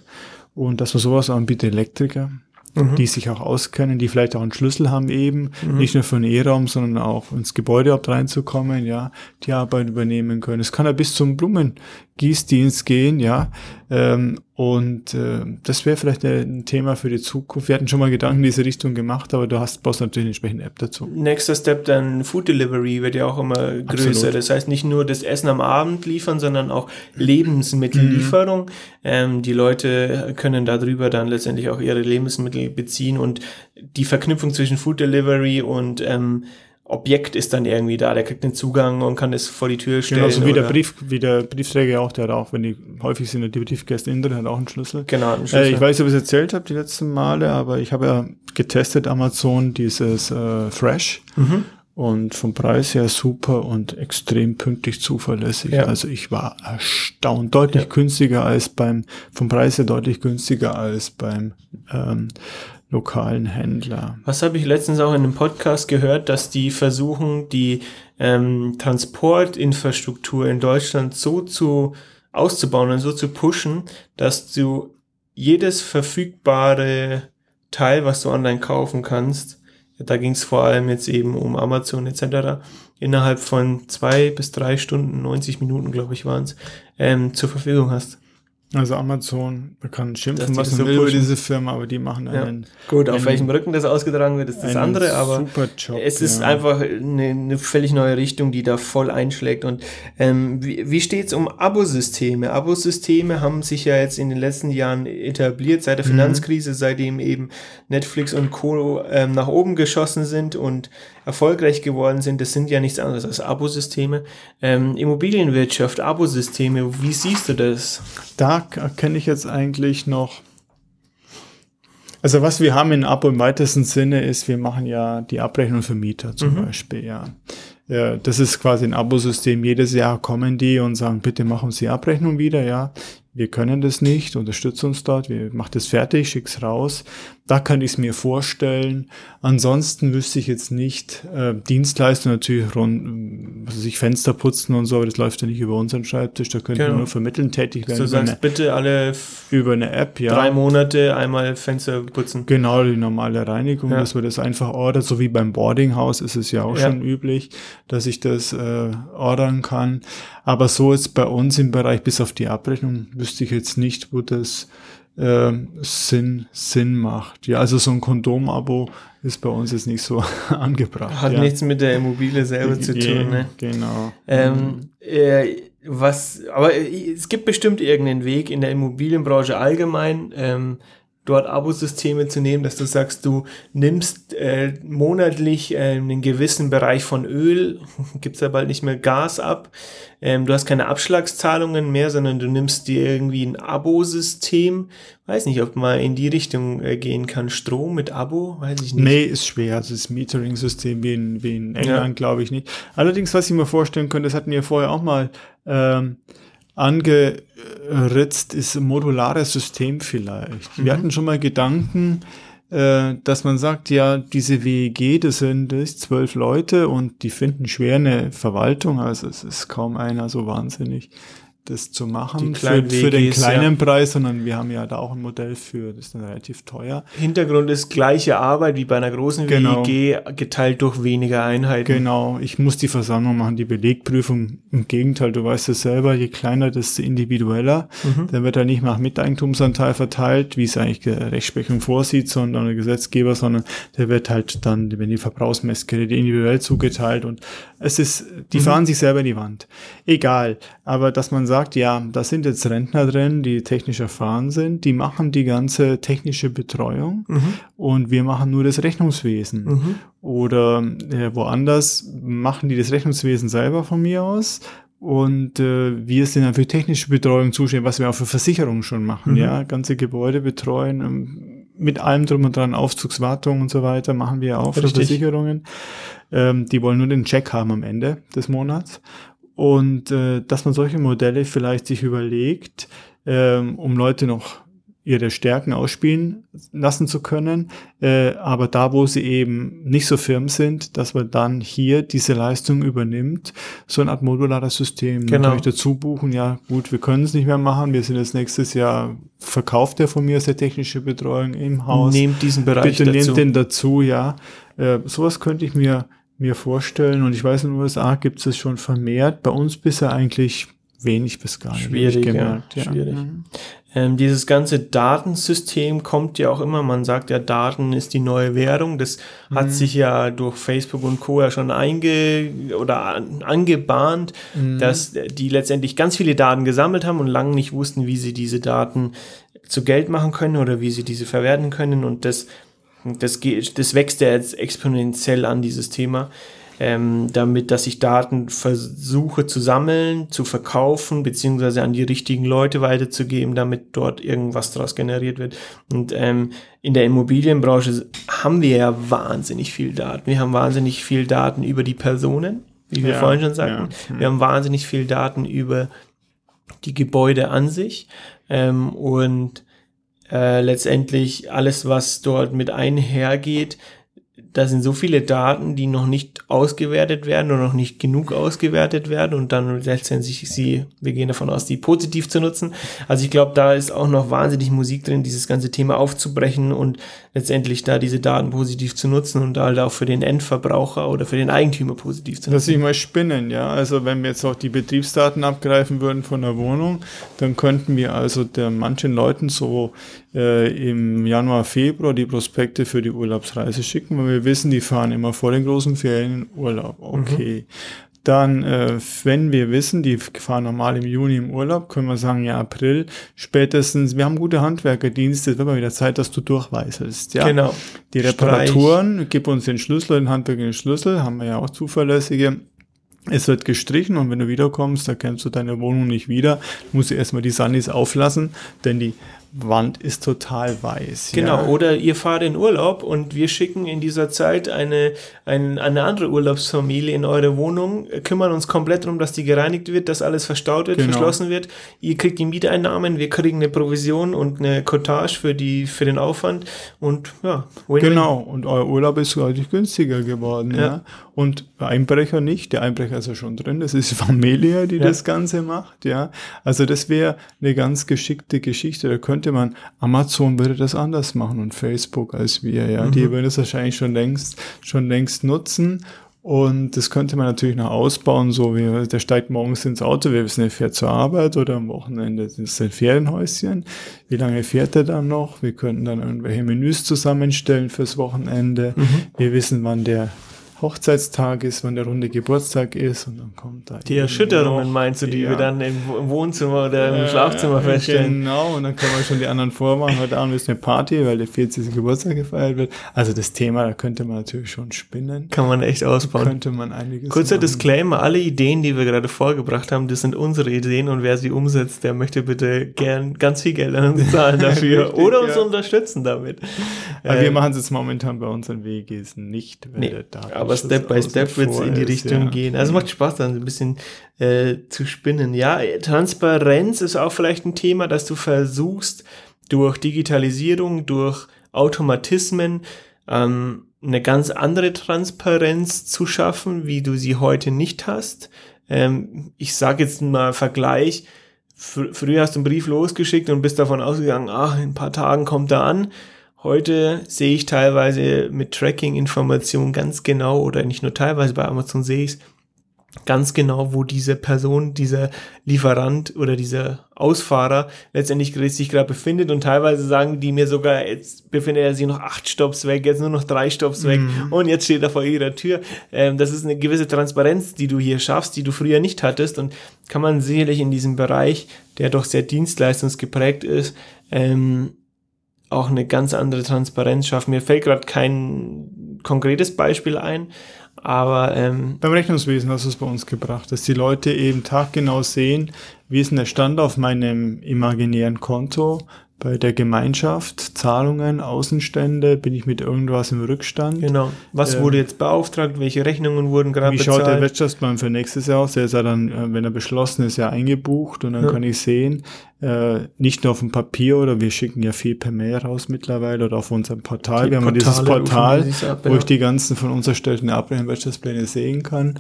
Speaker 2: Und dass man sowas anbietet, Elektriker, die sich auch auskennen, die vielleicht auch einen Schlüssel haben eben, nicht nur für den E-Raum, sondern auch ins Gebäude überhaupt reinzukommen, ja, die Arbeit übernehmen können. Es kann ja bis zum Blumengießdienst gehen, ja, ähm, und äh, das wäre vielleicht ein Thema für die Zukunft. Wir hatten schon mal Gedanken in diese Richtung gemacht, aber du hast brauchst natürlich eine entsprechende App dazu.
Speaker 1: Nächster Step dann Food Delivery wird ja auch immer größer.
Speaker 2: Absolut.
Speaker 1: Das heißt nicht nur das Essen am Abend liefern, sondern auch Lebensmittellieferung. Ähm, die Leute können darüber dann letztendlich auch ihre Lebensmittel beziehen und die Verknüpfung zwischen Food Delivery und ähm, Objekt ist dann irgendwie da. Der kriegt den Zugang und kann es vor die Tür stellen.
Speaker 2: Genau, so wie der
Speaker 1: oder-
Speaker 2: Brief, wie der Briefträger auch, der hat auch, wenn die häufig sind, die Briefkästen innen drin, hat auch einen Schlüssel.
Speaker 1: Genau, einen
Speaker 2: Äh,
Speaker 1: Schlüssel.
Speaker 2: ich weiß nicht, ob ich es erzählt habe die letzten Male, aber ich habe ja getestet Amazon dieses äh, Fresh
Speaker 1: Mhm.
Speaker 2: und vom Preis her super und extrem pünktlich zuverlässig.
Speaker 1: Ja.
Speaker 2: Also ich war erstaunt, deutlich
Speaker 1: Ja.
Speaker 2: günstiger als beim, vom Preis her deutlich günstiger als beim ähm, lokalen Händler.
Speaker 1: Was habe ich letztens auch in einem Podcast gehört, dass die versuchen, die ähm, Transportinfrastruktur in Deutschland so zu auszubauen und so zu pushen, dass du jedes verfügbare Teil, was du online kaufen kannst, da ging es vor allem jetzt eben um Amazon etc., innerhalb von zwei bis drei Stunden, 90 Minuten, glaube ich, waren es, ähm, zur Verfügung hast.
Speaker 2: Also Amazon, man kann schimpfen, was man will über diese Firma, aber die machen einen,
Speaker 1: Gut, auf
Speaker 2: Einen-
Speaker 1: welchem Rücken das ausgetragen wird, ist das andere, aber
Speaker 2: Job.
Speaker 1: Es ist
Speaker 2: ja.
Speaker 1: einfach eine, eine völlig neue Richtung, die da voll einschlägt. Und ähm, wie, wie steht es um Abosysteme? Abosysteme haben sich ja jetzt in den letzten Jahren etabliert, seit
Speaker 2: Mhm.
Speaker 1: der Finanzkrise, seitdem eben Netflix und Co. Ähm, nach oben geschossen sind und erfolgreich geworden sind. Das sind ja nichts anderes als Abosysteme. Ähm, Immobilienwirtschaft, Abosysteme, wie siehst du das?
Speaker 2: da kenne ich jetzt eigentlich noch. Also was wir haben in Abo im weitesten Sinne ist, wir machen ja die Abrechnung für Mieter zum Beispiel, ja. ja. Das ist quasi ein Abosystem. Jedes Jahr kommen die und sagen, bitte machen Sie die Abrechnung wieder, ja. Wir können das nicht, unterstützt uns dort, wir machen das fertig, schick's raus. Da kann ich es mir vorstellen. Ansonsten wüsste ich jetzt nicht, äh, Dienstleistungen natürlich rund, also sich Fenster putzen und so, aber das läuft ja nicht über unseren Schreibtisch, da könnten
Speaker 1: Genau.
Speaker 2: wir nur vermitteln tätig werden.
Speaker 1: Du sagst
Speaker 2: eine-
Speaker 1: bitte alle
Speaker 2: über eine App, ja.
Speaker 1: drei Monate einmal Fenster putzen.
Speaker 2: Genau, die normale Reinigung,
Speaker 1: Ja.
Speaker 2: dass man das einfach ordert, so wie beim Boardinghaus ist es ja auch
Speaker 1: Ja.
Speaker 2: schon üblich, dass ich das äh, ordern kann. Aber so jetzt bei uns im Bereich, bis auf die Abrechnung, wüsste ich jetzt nicht, wo das äh, Sinn, Sinn macht. Ja, also so ein Kondom-Abo ist bei uns jetzt nicht so angebracht.
Speaker 1: Hat
Speaker 2: ja.
Speaker 1: nichts mit der Immobilie selber zu
Speaker 2: Ja,
Speaker 1: tun, ne?
Speaker 2: Genau.
Speaker 1: Ähm, äh, was, aber äh, es gibt bestimmt irgendeinen Weg in der Immobilienbranche allgemein, ähm, dort Abosysteme zu nehmen, dass du sagst, du nimmst äh, monatlich äh, einen gewissen Bereich von Öl, gibt's ja bald nicht mehr Gas ab, ähm, du hast keine Abschlagszahlungen mehr, sondern du nimmst dir irgendwie ein Abosystem, weiß nicht, ob man in die Richtung äh, gehen kann, Strom mit Abo, weiß ich nicht.
Speaker 2: Nee, ist schwer. Also das Metering-System wie in, wie in England glaube ich nicht. Allerdings, was ich mir vorstellen könnte, das hatten wir vorher auch mal ähm, angeritzt, ist ein modulares System vielleicht. Wir hatten schon mal Gedanken, äh, dass man sagt, ja, diese WEG, das sind das zwölf Leute und die finden schwer eine Verwaltung, also es ist kaum einer so wahnsinnig das zu machen für, für den kleinen Preis, sondern wir haben ja da auch ein Modell für, das ist dann relativ teuer.
Speaker 1: Hintergrund ist gleiche Arbeit wie bei einer großen
Speaker 2: Genau.
Speaker 1: WEG, geteilt durch weniger Einheiten.
Speaker 2: Genau, ich muss die Versammlung machen, die Belegprüfung. Im Gegenteil, du weißt es selber, je kleiner, desto individueller. Dann wird er nicht nach Miteigentumsanteil verteilt, wie es eigentlich die Rechtsprechung vorsieht, sondern der Gesetzgeber, sondern der wird halt dann, wenn die Verbrauchsmessgeräte individuell zugeteilt und es ist, die fahren sich selber in die Wand. Egal. Aber dass man sagt, ja, da sind jetzt Rentner drin, die technisch erfahren sind, die machen die ganze technische Betreuung und wir machen nur das Rechnungswesen. Oder äh, woanders machen die das Rechnungswesen selber von mir aus. Und äh, wir sind dann für technische Betreuung zuständig, was wir auch für Versicherungen schon machen. Ja, ganze Gebäude betreuen, ähm, mit allem drum und dran, Aufzugswartung und so weiter, machen wir auch für
Speaker 1: Richtig.
Speaker 2: Versicherungen. Ähm, die wollen nur den Check haben am Ende des Monats. Und äh, dass man solche Modelle vielleicht sich überlegt, ähm, um Leute noch ihre Stärken ausspielen lassen zu können, äh, aber da, wo sie eben nicht so firm sind, dass man dann hier diese Leistung übernimmt, so eine Art modulares System
Speaker 1: Genau.
Speaker 2: natürlich dazu buchen, ja gut, wir können es nicht mehr machen, wir sind jetzt nächstes Jahr, verkauft der von mir aus der technische Betreuung im Haus,
Speaker 1: Nehmt diesen Bereich
Speaker 2: bitte
Speaker 1: dazu.
Speaker 2: nehmt den dazu, ja. Äh, sowas könnte ich mir, mir vorstellen und ich weiß, in den USA gibt es schon vermehrt, bei uns bisher eigentlich wenig bis gar nicht.
Speaker 1: Schwierig, ja,
Speaker 2: gemerkt,
Speaker 1: schwierig.
Speaker 2: Mhm.
Speaker 1: Ähm, dieses ganze Datensystem kommt ja auch immer, man sagt ja, Daten ist die neue Währung. Das
Speaker 2: Mhm.
Speaker 1: hat sich ja durch Facebook und Co. ja schon einge oder an, angebahnt,
Speaker 2: Mhm.
Speaker 1: dass die letztendlich ganz viele Daten gesammelt haben und lange nicht wussten, wie sie diese Daten zu Geld machen können oder wie sie diese verwerten können. Und das, das, das wächst ja jetzt exponentiell an, dieses Thema. Ähm, damit, dass ich Daten versuche zu sammeln, zu verkaufen, beziehungsweise an die richtigen Leute weiterzugeben, damit dort irgendwas daraus generiert wird. Und ähm, in der Immobilienbranche haben wir ja wahnsinnig viel Daten. Wir haben wahnsinnig viel Daten über die Personen, wie wir
Speaker 2: Ja,
Speaker 1: vorhin schon sagten.
Speaker 2: ja.
Speaker 1: Wir haben wahnsinnig viel Daten über die Gebäude an sich ähm, und äh, letztendlich alles, was dort mit einhergeht. Da sind so viele Daten, die noch nicht ausgewertet werden oder noch nicht genug ausgewertet werden und dann letztendlich sie, wir gehen davon aus, die positiv zu nutzen. Also ich glaube, da ist auch noch wahnsinnig Musik drin, dieses ganze Thema aufzubrechen und letztendlich da diese Daten positiv zu nutzen und halt auch für den Endverbraucher oder für den Eigentümer positiv zu
Speaker 2: Lass
Speaker 1: nutzen.
Speaker 2: ich mal spinnen, ja. Also wenn wir jetzt auch die Betriebsdaten abgreifen würden von der Wohnung, dann könnten wir also der manchen Leuten so äh, im Januar, Februar die Prospekte für die Urlaubsreise schicken, weil wir wissen, die fahren immer vor den großen Ferien in Urlaub. Okay. Dann, äh, wenn wir wissen, die fahren normal im Juni im Urlaub, können wir sagen, ja, April, spätestens, wir haben gute Handwerkerdienste, es wird mal wieder Zeit, dass du durchweiselst. Ja?
Speaker 1: Genau.
Speaker 2: Die
Speaker 1: Streich.
Speaker 2: Reparaturen, gib uns den Schlüssel, den handwerklichen Schlüssel, haben wir ja auch zuverlässige. Es wird gestrichen und wenn du wiederkommst, erkennst du deine Wohnung nicht wieder, musst du erstmal die Sunnies auflassen, denn die Wand ist total weiß.
Speaker 1: Genau,
Speaker 2: ja.
Speaker 1: oder ihr fahrt in Urlaub und wir schicken in dieser Zeit eine, ein, eine andere Urlaubsfamilie in eure Wohnung, kümmern uns komplett darum, dass die gereinigt wird, dass alles verstaut wird,
Speaker 2: Genau.
Speaker 1: verschlossen wird. Ihr kriegt die Mieteinnahmen, wir kriegen eine Provision und eine Cottage für, die, für den Aufwand und ja, win-win.
Speaker 2: Genau, und euer Urlaub ist deutlich günstiger geworden. Ja.
Speaker 1: Ja.
Speaker 2: Und Einbrecher nicht, der Einbrecher ist ja schon drin, das ist Familie, die
Speaker 1: Ja.
Speaker 2: das Ganze macht. Ja. Also das wäre eine ganz geschickte Geschichte. Da könnte man, Amazon würde das anders machen und Facebook als wir. Ja. Die würden das wahrscheinlich schon längst, schon längst nutzen. Und das könnte man natürlich noch ausbauen, so wie der steigt morgens ins Auto, wir wissen, er fährt zur Arbeit oder am Wochenende ist ein Ferienhäuschen. Wie lange fährt er dann noch? Wir könnten dann irgendwelche Menüs zusammenstellen fürs Wochenende. Wir wissen, wann der Hochzeitstag ist, wann der runde Geburtstag ist und dann kommt da
Speaker 1: Die Erschütterungen meinst du, die
Speaker 2: Ja.
Speaker 1: wir dann im, im Wohnzimmer oder im Schlafzimmer
Speaker 2: Ja,
Speaker 1: feststellen.
Speaker 2: Genau, und dann können wir schon die anderen vormachen. Heute Abend ist eine Party, weil der 40. Geburtstag gefeiert wird. Also das Thema, da könnte man natürlich schon spinnen.
Speaker 1: Kann man echt ausbauen.
Speaker 2: Könnte man einiges
Speaker 1: Kurzer
Speaker 2: machen.
Speaker 1: Disclaimer, alle Ideen, die wir gerade vorgebracht haben, das sind unsere Ideen und wer sie umsetzt, der möchte bitte gern ganz viel Geld an uns zahlen dafür
Speaker 2: Richtig,
Speaker 1: oder uns
Speaker 2: ja.
Speaker 1: unterstützen damit.
Speaker 2: Aber wir
Speaker 1: Ähm,
Speaker 2: machen es jetzt momentan bei unseren WGs nicht. weil
Speaker 1: Nee,
Speaker 2: der Datenschutz
Speaker 1: aber Step by Step wird es in die Richtung
Speaker 2: ja.
Speaker 1: gehen. Also macht Spaß dann ein bisschen äh, zu spinnen. Ja, Transparenz ist auch vielleicht ein Thema, dass du versuchst, durch Digitalisierung, durch Automatismen ähm, eine ganz andere Transparenz zu schaffen, wie du sie heute nicht hast. Ähm, ich sage jetzt mal Vergleich. Fr früher hast du einen Brief losgeschickt und bist davon ausgegangen, ach, in ein paar Tagen kommt er an. Heute sehe ich teilweise mit Tracking-Informationen ganz genau, oder nicht nur teilweise, bei Amazon sehe ich es ganz genau, wo diese Person, dieser Lieferant oder dieser Ausfahrer letztendlich sich gerade befindet. Und teilweise sagen die mir sogar, jetzt befindet er sich noch acht Stops weg, jetzt nur noch drei Stops weg. Und jetzt steht er vor ihrer Tür. Ähm, das ist eine gewisse Transparenz, die du hier schaffst, die du früher nicht hattest. Und kann man sicherlich in diesem Bereich, der doch sehr dienstleistungsgeprägt ist, ähm, auch eine ganz andere Transparenz schaffen. Mir fällt gerade kein konkretes Beispiel ein, aber ähm,
Speaker 2: Beim Rechnungswesen hast du es bei uns gebracht, dass die Leute eben taggenau sehen, wie ist denn der Stand auf meinem imaginären Konto, bei der Gemeinschaft, Zahlungen, Außenstände, bin ich mit irgendwas im Rückstand.
Speaker 1: Genau. Was
Speaker 2: Ähm,
Speaker 1: wurde jetzt beauftragt? Welche Rechnungen wurden gerade
Speaker 2: Wie
Speaker 1: bezahlt?
Speaker 2: schaut der Wirtschaftsplan für nächstes Jahr aus? Der ist ja dann, äh, wenn er beschlossen ist, ja eingebucht und dann
Speaker 1: Ja.
Speaker 2: kann ich sehen, äh, nicht nur auf dem Papier oder wir schicken ja viel per Mail raus mittlerweile oder auf unserem Portal.
Speaker 1: Die
Speaker 2: wir haben ja dieses
Speaker 1: Portale rufen
Speaker 2: Portal,
Speaker 1: dieses ab,
Speaker 2: wo
Speaker 1: ja.
Speaker 2: ich die ganzen von uns erstellten Abrechnen-Wirtschaftspläne sehen kann.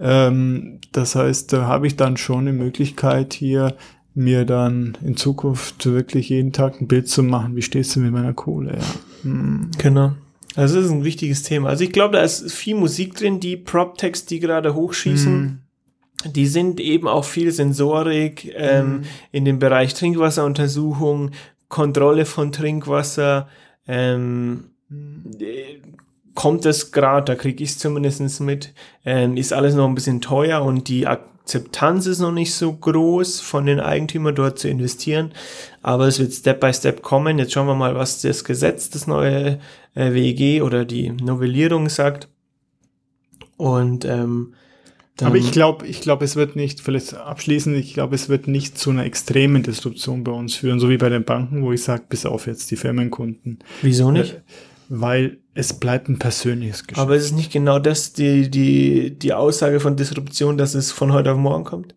Speaker 2: Ähm, das heißt, da habe ich dann schon eine Möglichkeit hier, mir dann in Zukunft wirklich jeden Tag ein Bild zu machen, wie stehst du mit meiner Kohle? Ja. Hm.
Speaker 1: Genau. Also das ist ein wichtiges Thema. Also ich glaube, da ist viel Musik drin, die Prop-Text, die gerade hochschießen.
Speaker 2: Hm.
Speaker 1: Die sind eben auch viel Sensorik ähm, in dem Bereich Trinkwasseruntersuchung, Kontrolle von Trinkwasser. Ähm, äh, kommt es gerade, da kriege ich es zumindest mit, ähm, ist alles noch ein bisschen teuer und die Akzeptanz ist noch nicht so groß von den Eigentümern dort zu investieren. Aber es wird Step by Step kommen. Jetzt schauen wir mal, was das Gesetz, das neue äh, WEG oder die Novellierung sagt. Und ähm, dann,
Speaker 2: Aber ich glaube, ich glaube, es wird nicht, vielleicht abschließend, ich glaube, es wird nicht zu einer extremen Disruption bei uns führen, so wie bei den Banken, wo ich sage, bis auf jetzt die Firmenkunden.
Speaker 1: wieso nicht?
Speaker 2: Äh, Weil es bleibt ein persönliches Geschäft.
Speaker 1: Aber es ist nicht genau das die, die, die Aussage von Disruption, dass es von heute auf morgen kommt?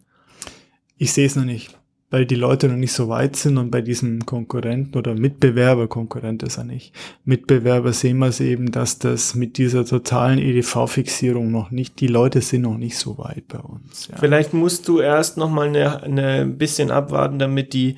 Speaker 2: ich sehe es noch nicht, weil die Leute noch nicht so weit sind und bei diesem Konkurrenten oder Mitbewerber, Konkurrent ist er nicht, Mitbewerber sehen wir es eben, dass das mit dieser totalen EDV-Fixierung noch nicht, die Leute sind noch nicht so weit bei uns. Ja.
Speaker 1: Vielleicht musst du erst noch mal eine, eine bisschen abwarten, damit die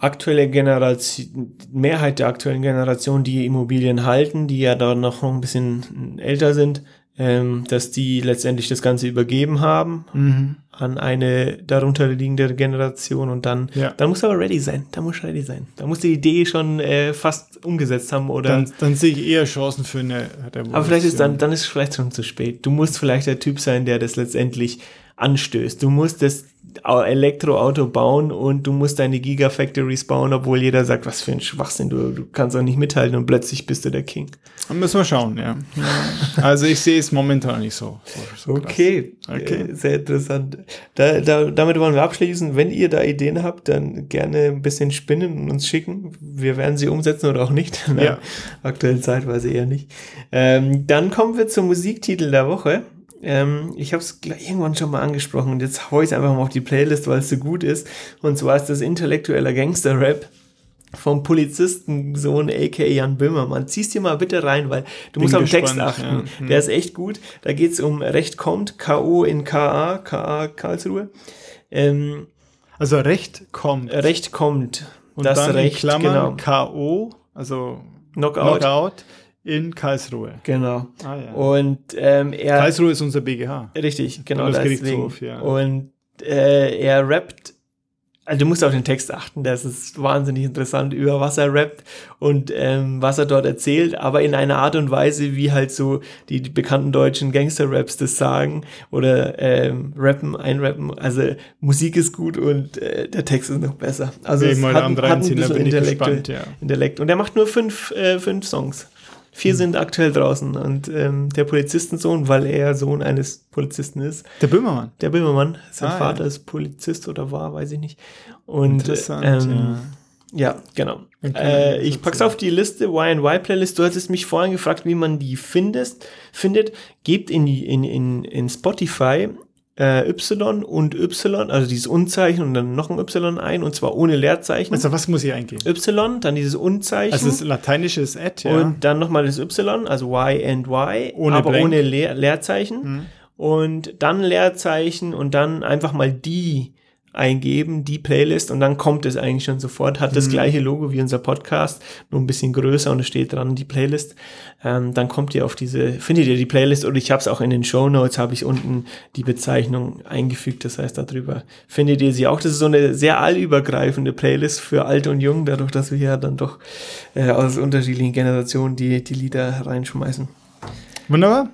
Speaker 1: aktuelle Generation, Mehrheit der aktuellen Generation, die Immobilien halten, die ja da noch ein bisschen älter sind, ähm, dass die letztendlich das Ganze übergeben haben
Speaker 2: Mhm.
Speaker 1: an eine darunter liegende Generation und dann,
Speaker 2: Ja.
Speaker 1: dann muss aber ready sein. Da muss ready sein. Da muss die Idee schon äh, fast umgesetzt haben oder
Speaker 2: Dann, dann sehe ich eher Chancen für eine Revolution.
Speaker 1: aber vielleicht ist dann, dann ist es vielleicht schon zu spät. Du musst vielleicht der Typ sein, der das letztendlich anstößt. Du musst das Elektroauto bauen und du musst deine Gigafactories bauen, obwohl jeder sagt, was für ein Schwachsinn, du, du kannst auch nicht mithalten und plötzlich bist du der King.
Speaker 2: Dann müssen wir schauen, ja. Also ich sehe es momentan nicht so. so, so.
Speaker 1: Okay,
Speaker 2: Okay.
Speaker 1: Äh, sehr interessant. Da, da, damit wollen wir abschließen. Wenn ihr da Ideen habt, dann gerne ein bisschen spinnen und uns schicken. Wir werden sie umsetzen oder auch nicht. Der
Speaker 2: Ja.
Speaker 1: aktuellen Zeitweise eher nicht. Ähm, dann kommen wir zum Musiktitel der Woche. Ähm, ich habe es irgendwann schon mal angesprochen und jetzt hau ich es einfach mal auf die Playlist, weil es so gut ist. Und zwar ist das intellektueller Gangster-Rap vom Polizistensohn aka Jan Böhmermann. Zieh's dir mal bitte rein, weil du
Speaker 2: Bin
Speaker 1: musst auf den Text achten.
Speaker 2: ja.
Speaker 1: Der ist echt gut. Da geht's um Recht kommt, K.O. in K.A., K.A. Karlsruhe. Ähm,
Speaker 2: Also Recht kommt.
Speaker 1: Recht kommt.
Speaker 2: und
Speaker 1: das
Speaker 2: dann
Speaker 1: Recht,
Speaker 2: Klammern
Speaker 1: genau.
Speaker 2: K.O., also
Speaker 1: Knockout.
Speaker 2: Knockout in Karlsruhe.
Speaker 1: Genau.
Speaker 2: Ah, ja.
Speaker 1: Und ähm, er.
Speaker 2: Karlsruhe ist unser BGH.
Speaker 1: Richtig, genau.
Speaker 2: Bundesgerichtshof, ja.
Speaker 1: Und äh, er rappt, also du musst auf den Text achten, das ist wahnsinnig interessant, über was er rappt und ähm, was er dort erzählt, aber in einer Art und Weise, wie halt so die, die bekannten deutschen Gangster-Raps das sagen oder ähm, rappen, einrappen. Also Musik ist gut und äh, der Text ist noch besser. Also
Speaker 2: Will
Speaker 1: es
Speaker 2: ich mal
Speaker 1: hat, hat ein bisschen
Speaker 2: ich
Speaker 1: Intellekt,
Speaker 2: gespannt, ja.
Speaker 1: Intellekt. Und er macht nur fünf, äh, fünf Songs. Vier
Speaker 2: Hm.
Speaker 1: sind aktuell draußen und ähm, der Polizistensohn, weil er Sohn eines Polizisten ist,
Speaker 2: Der Böhmermann.
Speaker 1: der Böhmermann, sein
Speaker 2: Ah,
Speaker 1: Vater
Speaker 2: ja.
Speaker 1: ist Polizist oder war, weiß ich nicht. Und
Speaker 2: Interessant,
Speaker 1: ähm,
Speaker 2: ja.
Speaker 1: ja, genau. Äh, ich pack's auf die Liste Y&Y Playlist. Du hattest mich vorhin gefragt, wie man die findest, findet. Gebt in die in in in Spotify äh, Y und Y, also dieses Unzeichen und dann noch ein Y ein und zwar ohne Leerzeichen.
Speaker 2: Also was muss ich eingeben?
Speaker 1: Y, dann dieses Unzeichen.
Speaker 2: Also das lateinische ist Ad, ja.
Speaker 1: Und dann nochmal das Y, also Y and Y,
Speaker 2: Ohne
Speaker 1: aber
Speaker 2: Blank.
Speaker 1: ohne Leer, Leerzeichen. Und dann Leerzeichen und dann einfach mal die eingeben, die Playlist und dann kommt es eigentlich schon sofort. Hat das gleiche Logo wie unser Podcast, nur ein bisschen größer und es steht dran, die Playlist. Ähm, dann kommt ihr auf diese, findet ihr die Playlist oder ich habe es auch in den Show Notes, habe ich unten die Bezeichnung eingefügt. Das heißt, darüber findet ihr sie auch. Das ist so eine sehr allübergreifende Playlist für alt und jung, dadurch, dass wir ja dann doch äh, aus unterschiedlichen Generationen die, die Lieder reinschmeißen.
Speaker 2: Wunderbar.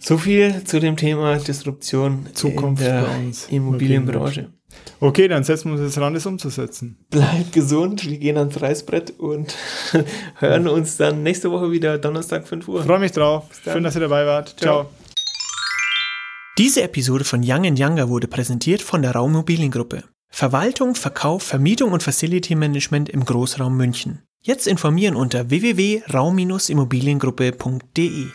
Speaker 1: So viel zu dem Thema Disruption
Speaker 2: Zukunft
Speaker 1: in der
Speaker 2: bei uns.
Speaker 1: Immobilienbranche.
Speaker 2: Okay, dann setzen wir uns jetzt ran, das umzusetzen.
Speaker 1: Bleibt gesund, wir gehen ans Reißbrett und hören uns dann nächste Woche wieder Donnerstag 5 Uhr.
Speaker 2: Freue mich drauf. Schön, dass ihr dabei wart.
Speaker 1: Ciao.
Speaker 2: Ciao.
Speaker 1: Diese Episode von Young Younger wurde präsentiert von der Raummobiliengruppe. Verwaltung, Verkauf, Vermietung und Facility Management im Großraum München. Jetzt informieren unter www.raum-immobiliengruppe.de.